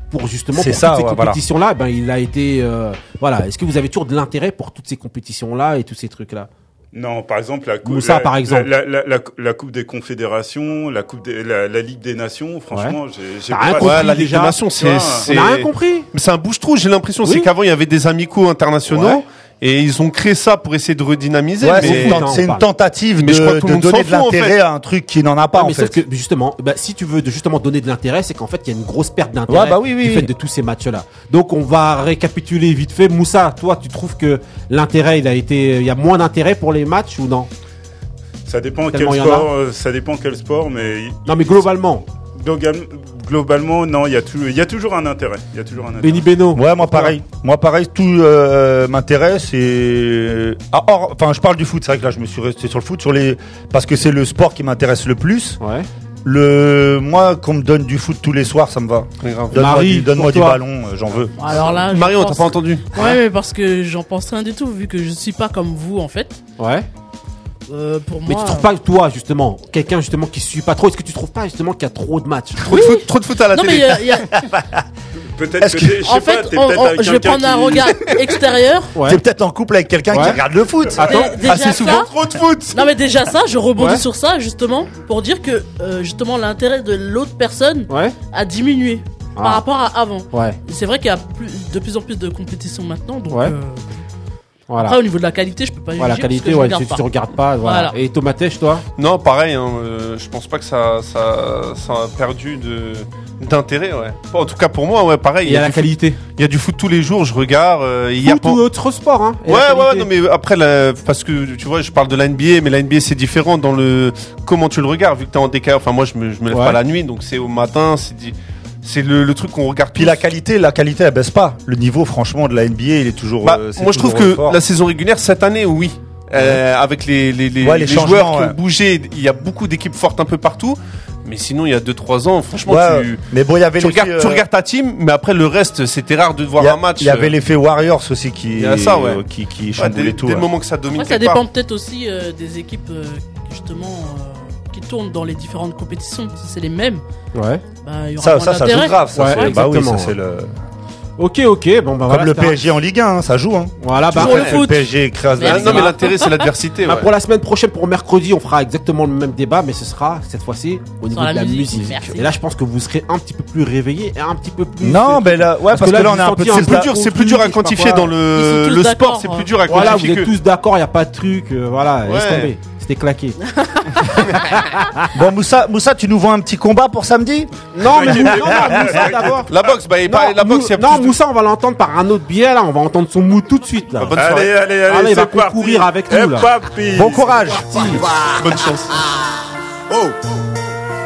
pour justement pour ça, toutes ces ouais, voilà. compétitions-là, ben il a été euh, voilà. Est-ce que vous avez toujours de l'intérêt pour toutes ces compétitions-là et tous ces trucs-là? Non, par exemple, la coupe, Moussa, la, par exemple. La, la, la, la coupe des confédérations, la coupe des, la, la Ligue des Nations, franchement, j'ai, rien pas- compris Ouais, la Ligue déjà, des Nations, c'est On n'a rien compris. Mais c'est un bouche-trou, j'ai l'impression. Oui. C'est qu'avant, il y avait des amicaux internationaux. Et ils ont créé ça pour essayer de redynamiser. Ouais, mais- c'est une, tentative Mais je crois de, que tout le de monde s'en donner de en l'intérêt fait. à un truc qui n'en a pas en mais sauf que justement, bah, si tu veux de, justement donner de l'intérêt, c'est qu'en fait il y a une grosse perte d'intérêt Ouais, bah oui, oui, du oui. fait de tous ces matchs-là. Donc on va récapituler vite fait. Moussa, toi, tu trouves que l'intérêt, il a été, il y a moins d'intérêt pour les matchs ou non? Ça dépend quel Tellement sport, euh, ça dépend quel sport, mais Non, mais globalement, globalement, globalement, non, il y a tout, il y a toujours un intérêt. Il y a toujours un intérêt. Benny Beno. Ouais, moi pareil. Moi pareil, tout euh, m'intéresse et ah, or, enfin, je parle du foot. C'est vrai que là, je me suis resté sur le foot, sur les parce que c'est le sport qui m'intéresse le plus. Ouais. Le moi, qu'on me donne du foot tous les soirs, ça me va. Donne-moi Marie, du, donne-moi pour du toi. ballon, euh, j'en veux. Alors là, t'as pas entendu Ouais, mais parce que j'en pense rien du tout, vu que je suis pas comme vous en fait. Ouais. Euh, pour Mais tu trouves pas que toi, justement, quelqu'un justement qui suit pas trop, est-ce que tu trouves pas justement qu'il y a trop de matchs? Trop, de foot, trop de foot à la Non, mais télé. il y a- il y a- Peut-être que, que- t'es- je sais En pas, fait, t'es on- peut-être on- je vais prendre un regard [LAUGHS] extérieur. Ouais. T'es peut-être en couple avec quelqu'un qui regarde le foot. Attends, Dé- déjà assez souvent. ça- Trop de foot Non mais déjà ça, je rebondis Ouais. sur ça justement pour dire que euh, justement l'intérêt de l'autre personne Ouais. a diminué Ah. par rapport à avant. Ouais. C'est vrai qu'il y a plus, de plus en plus de compétition maintenant, donc Ouais. euh, Voilà. après au niveau de la qualité, je peux pas Voilà, la juger parce que qualité, je ouais, regarde tu, pas. tu regardes pas. Voilà. Voilà. Et Tomatèche, toi Non, pareil, hein, euh, je pense pas que ça, ça, ça a perdu de d'intérêt, ouais. En tout cas pour moi, ouais, pareil. Il y a la du qualité. foot- il y a du foot tous les jours, je regarde. euh, hier, Foot ou autre sport, hein. Ouais, ouais, qualité. non, mais après, la- parce que tu vois, je parle de la NBA, mais la NBA c'est différent dans le comment tu le regardes, vu que t'es en décalage. Enfin, moi, je me, je me lève Ouais. pas la nuit, donc c'est au matin, c'est c'est le, le truc qu'on regarde. Puis tous. la qualité, la qualité, elle baisse pas. Le niveau, franchement, de la NBA, il est toujours. Bah, euh, moi, je trouve toujours que fort. la saison régulière cette année, oui. Euh, avec les, les, les, Ouais, les les changements, joueurs qui ouais. ont bougé, il y a beaucoup d'équipes fortes un peu partout. Mais sinon, il y a 2-3 ans, franchement, Ouais, tu, mais bon, il y avait tu, l'effet, regardes, tu euh, regardes ta team, mais après le reste, c'était rare de voir a- un match. Il y avait euh, l'effet Warriors aussi qui, Il y a ça, ouais. euh, qui, qui ouais, chamboulait dès, tout. dès le ouais. moment que ça domine ça dépend peut-être aussi euh, des équipes euh, qui, justement euh, tournent dans les différentes compétitions. Si c'est les mêmes, Ouais. bah, il y aura Ça, moins ça, ça joue d'intérêt. grave. Ça, Ouais, c'est- bah oui, exactement. ça, c'est le. Ok, ok. Bon, bah Comme voilà, le c'était un- PSG en Ligue 1, hein, ça joue. Hein. Voilà, bah, Toujours le après, foot. Le PSG écrase Mais Ah, la non, mais 1. l'intérêt, c'est l'adversité. bah, ouais. pour la semaine prochaine, pour mercredi, on fera exactement le même débat, mais ce sera cette fois-ci au niveau la de la musique, musique. merci. Et là, je pense que vous serez un petit peu plus réveillés et un petit peu plus. Non, mais là, ouais, parce, que, là, on est un peu C'est plus peu dur, c'est plus dur à quantifier dans Ils le, sont tous le sport, c'est hein. plus dur à Voilà, vous quantifier êtes que. tous d'accord, il n'y a pas de truc. euh, voilà, laisse Ouais. tomber. C'était claqué. [LAUGHS] Bon, Moussa, Moussa, tu nous vois un petit combat pour samedi Non, mais [LAUGHS] Mou- non, non, Moussa d'abord. La boxe, bah, il Non, parle- la boxe, il y a Mou- non, plus de- Moussa, on va l'entendre par un autre biais là. On va entendre son mood tout de suite là. Bonne Allez, allez, allez, là, il c'est va parti. concourir avec nous, Eh, là. papi. Bon courage Bonne chance. Oh,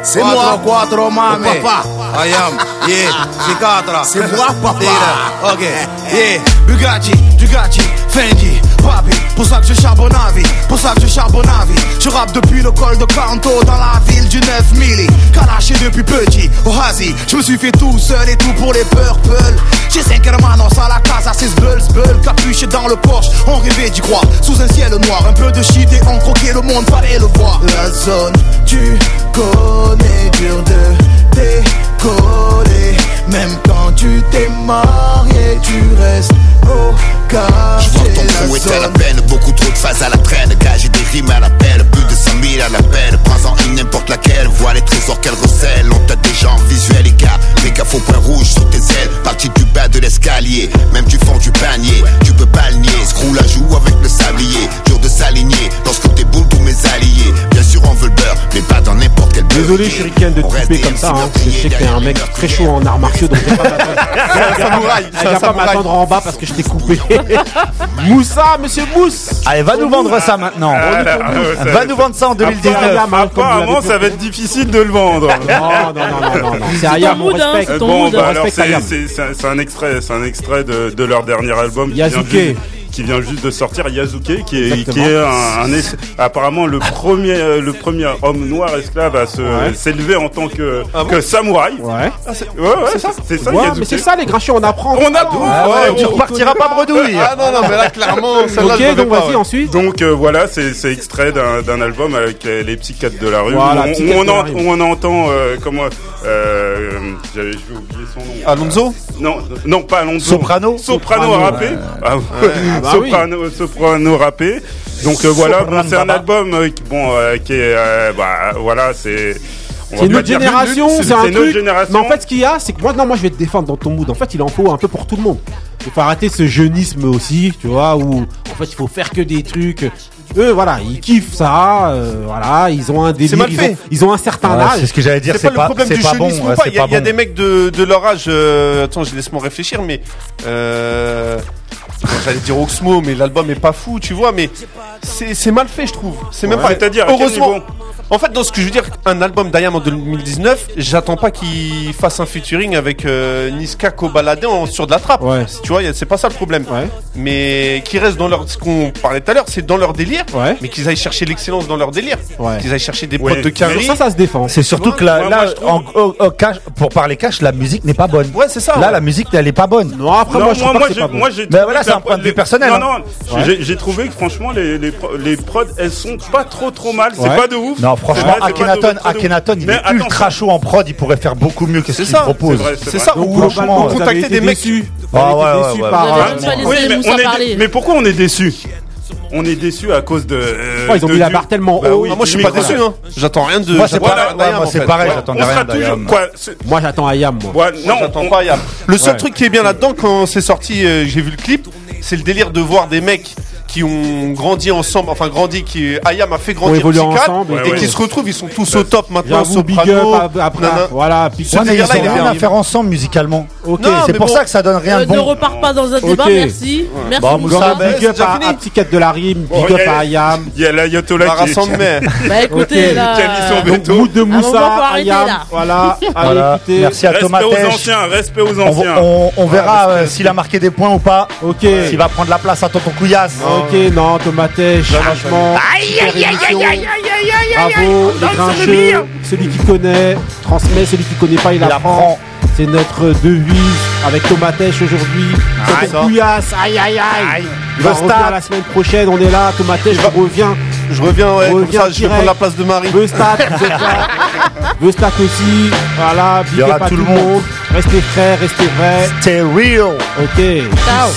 c'est moi. Quattro mame. Papa. I am. Yeah. C'est quatre. C'est moi, papa. Ok. [LAUGHS] Yeah. Bugatti, Bugatti, Fendi, Pour ça que je charbonne à vie. Pour ça que je charbonne à vie. Je rappe depuis le col de Canto dans la ville du 9 milli. Depuis petit. Au Hazi. Je me suis fait tout seul et tout pour les purple. J'ai 5 hermanos à la casa, c'est sbull, sbull. Capuché dans le Porsche. On rêvait d'y croire. Sous un ciel noir. Un peu de shit et on croquait le monde. Fallait le voir. La zone, tu connais dur de décoller. Même quand tu t'es marié, tu restes au Je vois ton crew est à la peine, beaucoup trop de phases à la traîne. Gage des rimes à la pelle, plus de 100 000 à la peine. Prends-en une n'importe laquelle, vois les trésors qu'elle recèle. On t'a déjà en visuel, les gars. Les gaffe au point rouge sur tes ailes. Parti du bas de l'escalier, même du fond du panier. Tu peux pas le nier, screw la joue avec le sablier. Dur de s'aligner, lorsque t'es boule tous mes alliés. Bien sûr, on veut le beurre, mais pas dans n'importe quel beurre. Désolé, Shuriken, de te couper comme ça. Hein, je sais que t'es un mec très chaud en arts martiaux, donc un viens pas [LAUGHS] m'attendre en bas parce que je t'ai coupé. [LAUGHS] Moussa, monsieur Mousse Allez, va nous vendre ça maintenant. Ah, ah, Va nous vendre ça en 2019. Ayam, hein, comme vous Apparemment, ça va être difficile de le vendre. Non, non, non, [LAUGHS] non. C'est Ayam, on respecte. bon, bah alors un, extrait, c'est un extrait de, leur dernier album qui vient, Yazuke. Qui vient juste de sortir, Yazuke, qui est, Exactement. qui est un, un es- apparemment le premier, euh, le premier homme noir esclave à Ouais. s'élever en tant que, Ah bon que samouraï. Ouais. Ah, c'est- ouais, ouais, c'est ça, c'est ça, Ouais, Yazuke. mais c'est ça les grincheux, on apprend. On apprend. Ah tu repartiras pas bredouille. Ah non, non, mais là, clairement, Ok, l'avais donc vas-y ouais. ensuite. Donc euh, voilà, c'est extrait d'un album avec les, psychiatres de la rue. Voilà, où on, Psychiatres où on de la en- rue. où on entend euh, comment euh, j'avais oublier son nom. Alonso Non, non, pas Alonso. Soprano Soprano, Soprano, rappé. Ah, bah Soprano, Soprano rappé. Donc euh, voilà, Soprano bon, c'est un album euh, qui- bon euh, qui est euh, bah voilà, c'est C'est une pas autre dire génération, c'est un truc. génération. Mais en fait, ce qu'il y a, c'est que moi, non, moi, je vais te défendre dans ton mood. En fait, il en faut un peu pour tout le monde. Il faut arrêter ce jeunisme aussi, tu vois, où en fait, il faut faire que des trucs. Eux, voilà, ils kiffent ça, euh, voilà, ils ont un délire, mal ils, ils ont un certain Ouais, âge. c'est ce que j'allais dire, C'est c'est pas, pas, le problème c'est du pas bon. ou pas. c'est Il y, a- pas il y a bon. des mecs de, de leur âge. euh, attends, je laisse-moi réfléchir, mais euh, j'allais dire Oxmo, mais l'album est pas fou, tu vois. Mais c'est c'est mal fait, je trouve. C'est même pas. C'est-à-dire, à quel heureusement. En fait, dans ce que je veux dire, un album d'Ayam en 2019, j'attends pas qu'il fasse un featuring avec euh, Niska Kobalade en- sur de la trappe. Ouais. Tu vois, c'est pas ça le problème. Ouais. Mais qui restent dans leur. Ce qu'on parlait tout à l'heure, c'est dans leur délire. Ouais. Mais qu'ils aillent chercher l'excellence dans leur délire. Ouais. Qu'ils aillent chercher des Ouais. potes de carré. Ça, ça se défend. C'est surtout que là, moi- là, moi, je trouve- en- au- au cash- pour parler cash, la musique n'est pas bonne. Ouais, c'est ça. Là, ouais. la musique, elle est pas bonne. Non, après, Non, moi, je trouve moi, pas moi, que c'est j'ai, pas bon. moi, voilà, que c'est un point de vue personnel, Non, hein. non, j'ai, j'ai trouvé que franchement, les, les, pro- les prods, elles sont pas trop trop mal. C'est pas de ouf. Non, franchement, Akhenaton, Akhenaton, il Mais est ultra chaud en prod, il pourrait faire beaucoup mieux que ce qu'il ça, propose. c'est ça, Donc, ou vous contacter des mecs. déçus. Ah ouais, ouais, déçus ouais. euh, mais, pourquoi on est déçu On est déçu à cause de. euh, ils ont de mis la barre tellement Bah haut. oui, Ah, moi, je suis pas déçu, hein. J'attends rien de. Moi, c'est j'attends pareil, ouais, d'Ayam, moi, en c'est fait. pareil, Ouais. j'attendais On rien d'Ayam. Moi, j'attends Ayam, moi. Ouais, non, J'attends on- pas Ayam. Le seul Ouais. truc qui est bien là-dedans, quand c'est sorti, euh, j'ai vu le clip, c'est le délire de voir des mecs qui ont grandi ensemble, enfin grandi, qui Ayam a fait grandir ensemble, et ouais. qui se retrouvent, ils sont tous au top maintenant, big soprano, up après. nana. Voilà, big Ce Ouais, mais ils ont est rien à faire ensemble musicalement. Ok, C'est pour bon. ça que ça donne rien Euh, de ne bon. repars pas dans un débat, merci. Merci Bon, Moussa. Moussa, Big c'est up à, à Petit de la rime, big y up à Ayam. Il y a l'ayatollah Lara qui, Sandmer. Bah écoutez, là. euh, Donc, mood de Ah, Moussa, Ayam. là. Voilà. Merci à Thomas Respect aux anciens, respect aux On, anciens. on- on verra respect, euh, s'il a marqué des points ou pas. Ok. S'il va prendre la place à Tonton Couillasse. Ok, non, Tomatèche, franchement, super émission. Bravo, les grincheux, celui qui connaît, transmet, celui qui connaît pas, il, Il apprend. apprend. C'est notre devise avec Tomatèche aujourd'hui. Aïe. Tonton Couillasse, aïe aïe aïe. Il va revenir la semaine prochaine, on est là, Tomatèche revient. Je reviens, ouais, comme Reviens ça, je vais prendre la place de Marie. Vestat, vous êtes là. [LAUGHS] Vestat aussi, voilà, big Il y aura up à tout le monde. monde. Restez frais, restez vrais. Stay real. Ok. Ciao.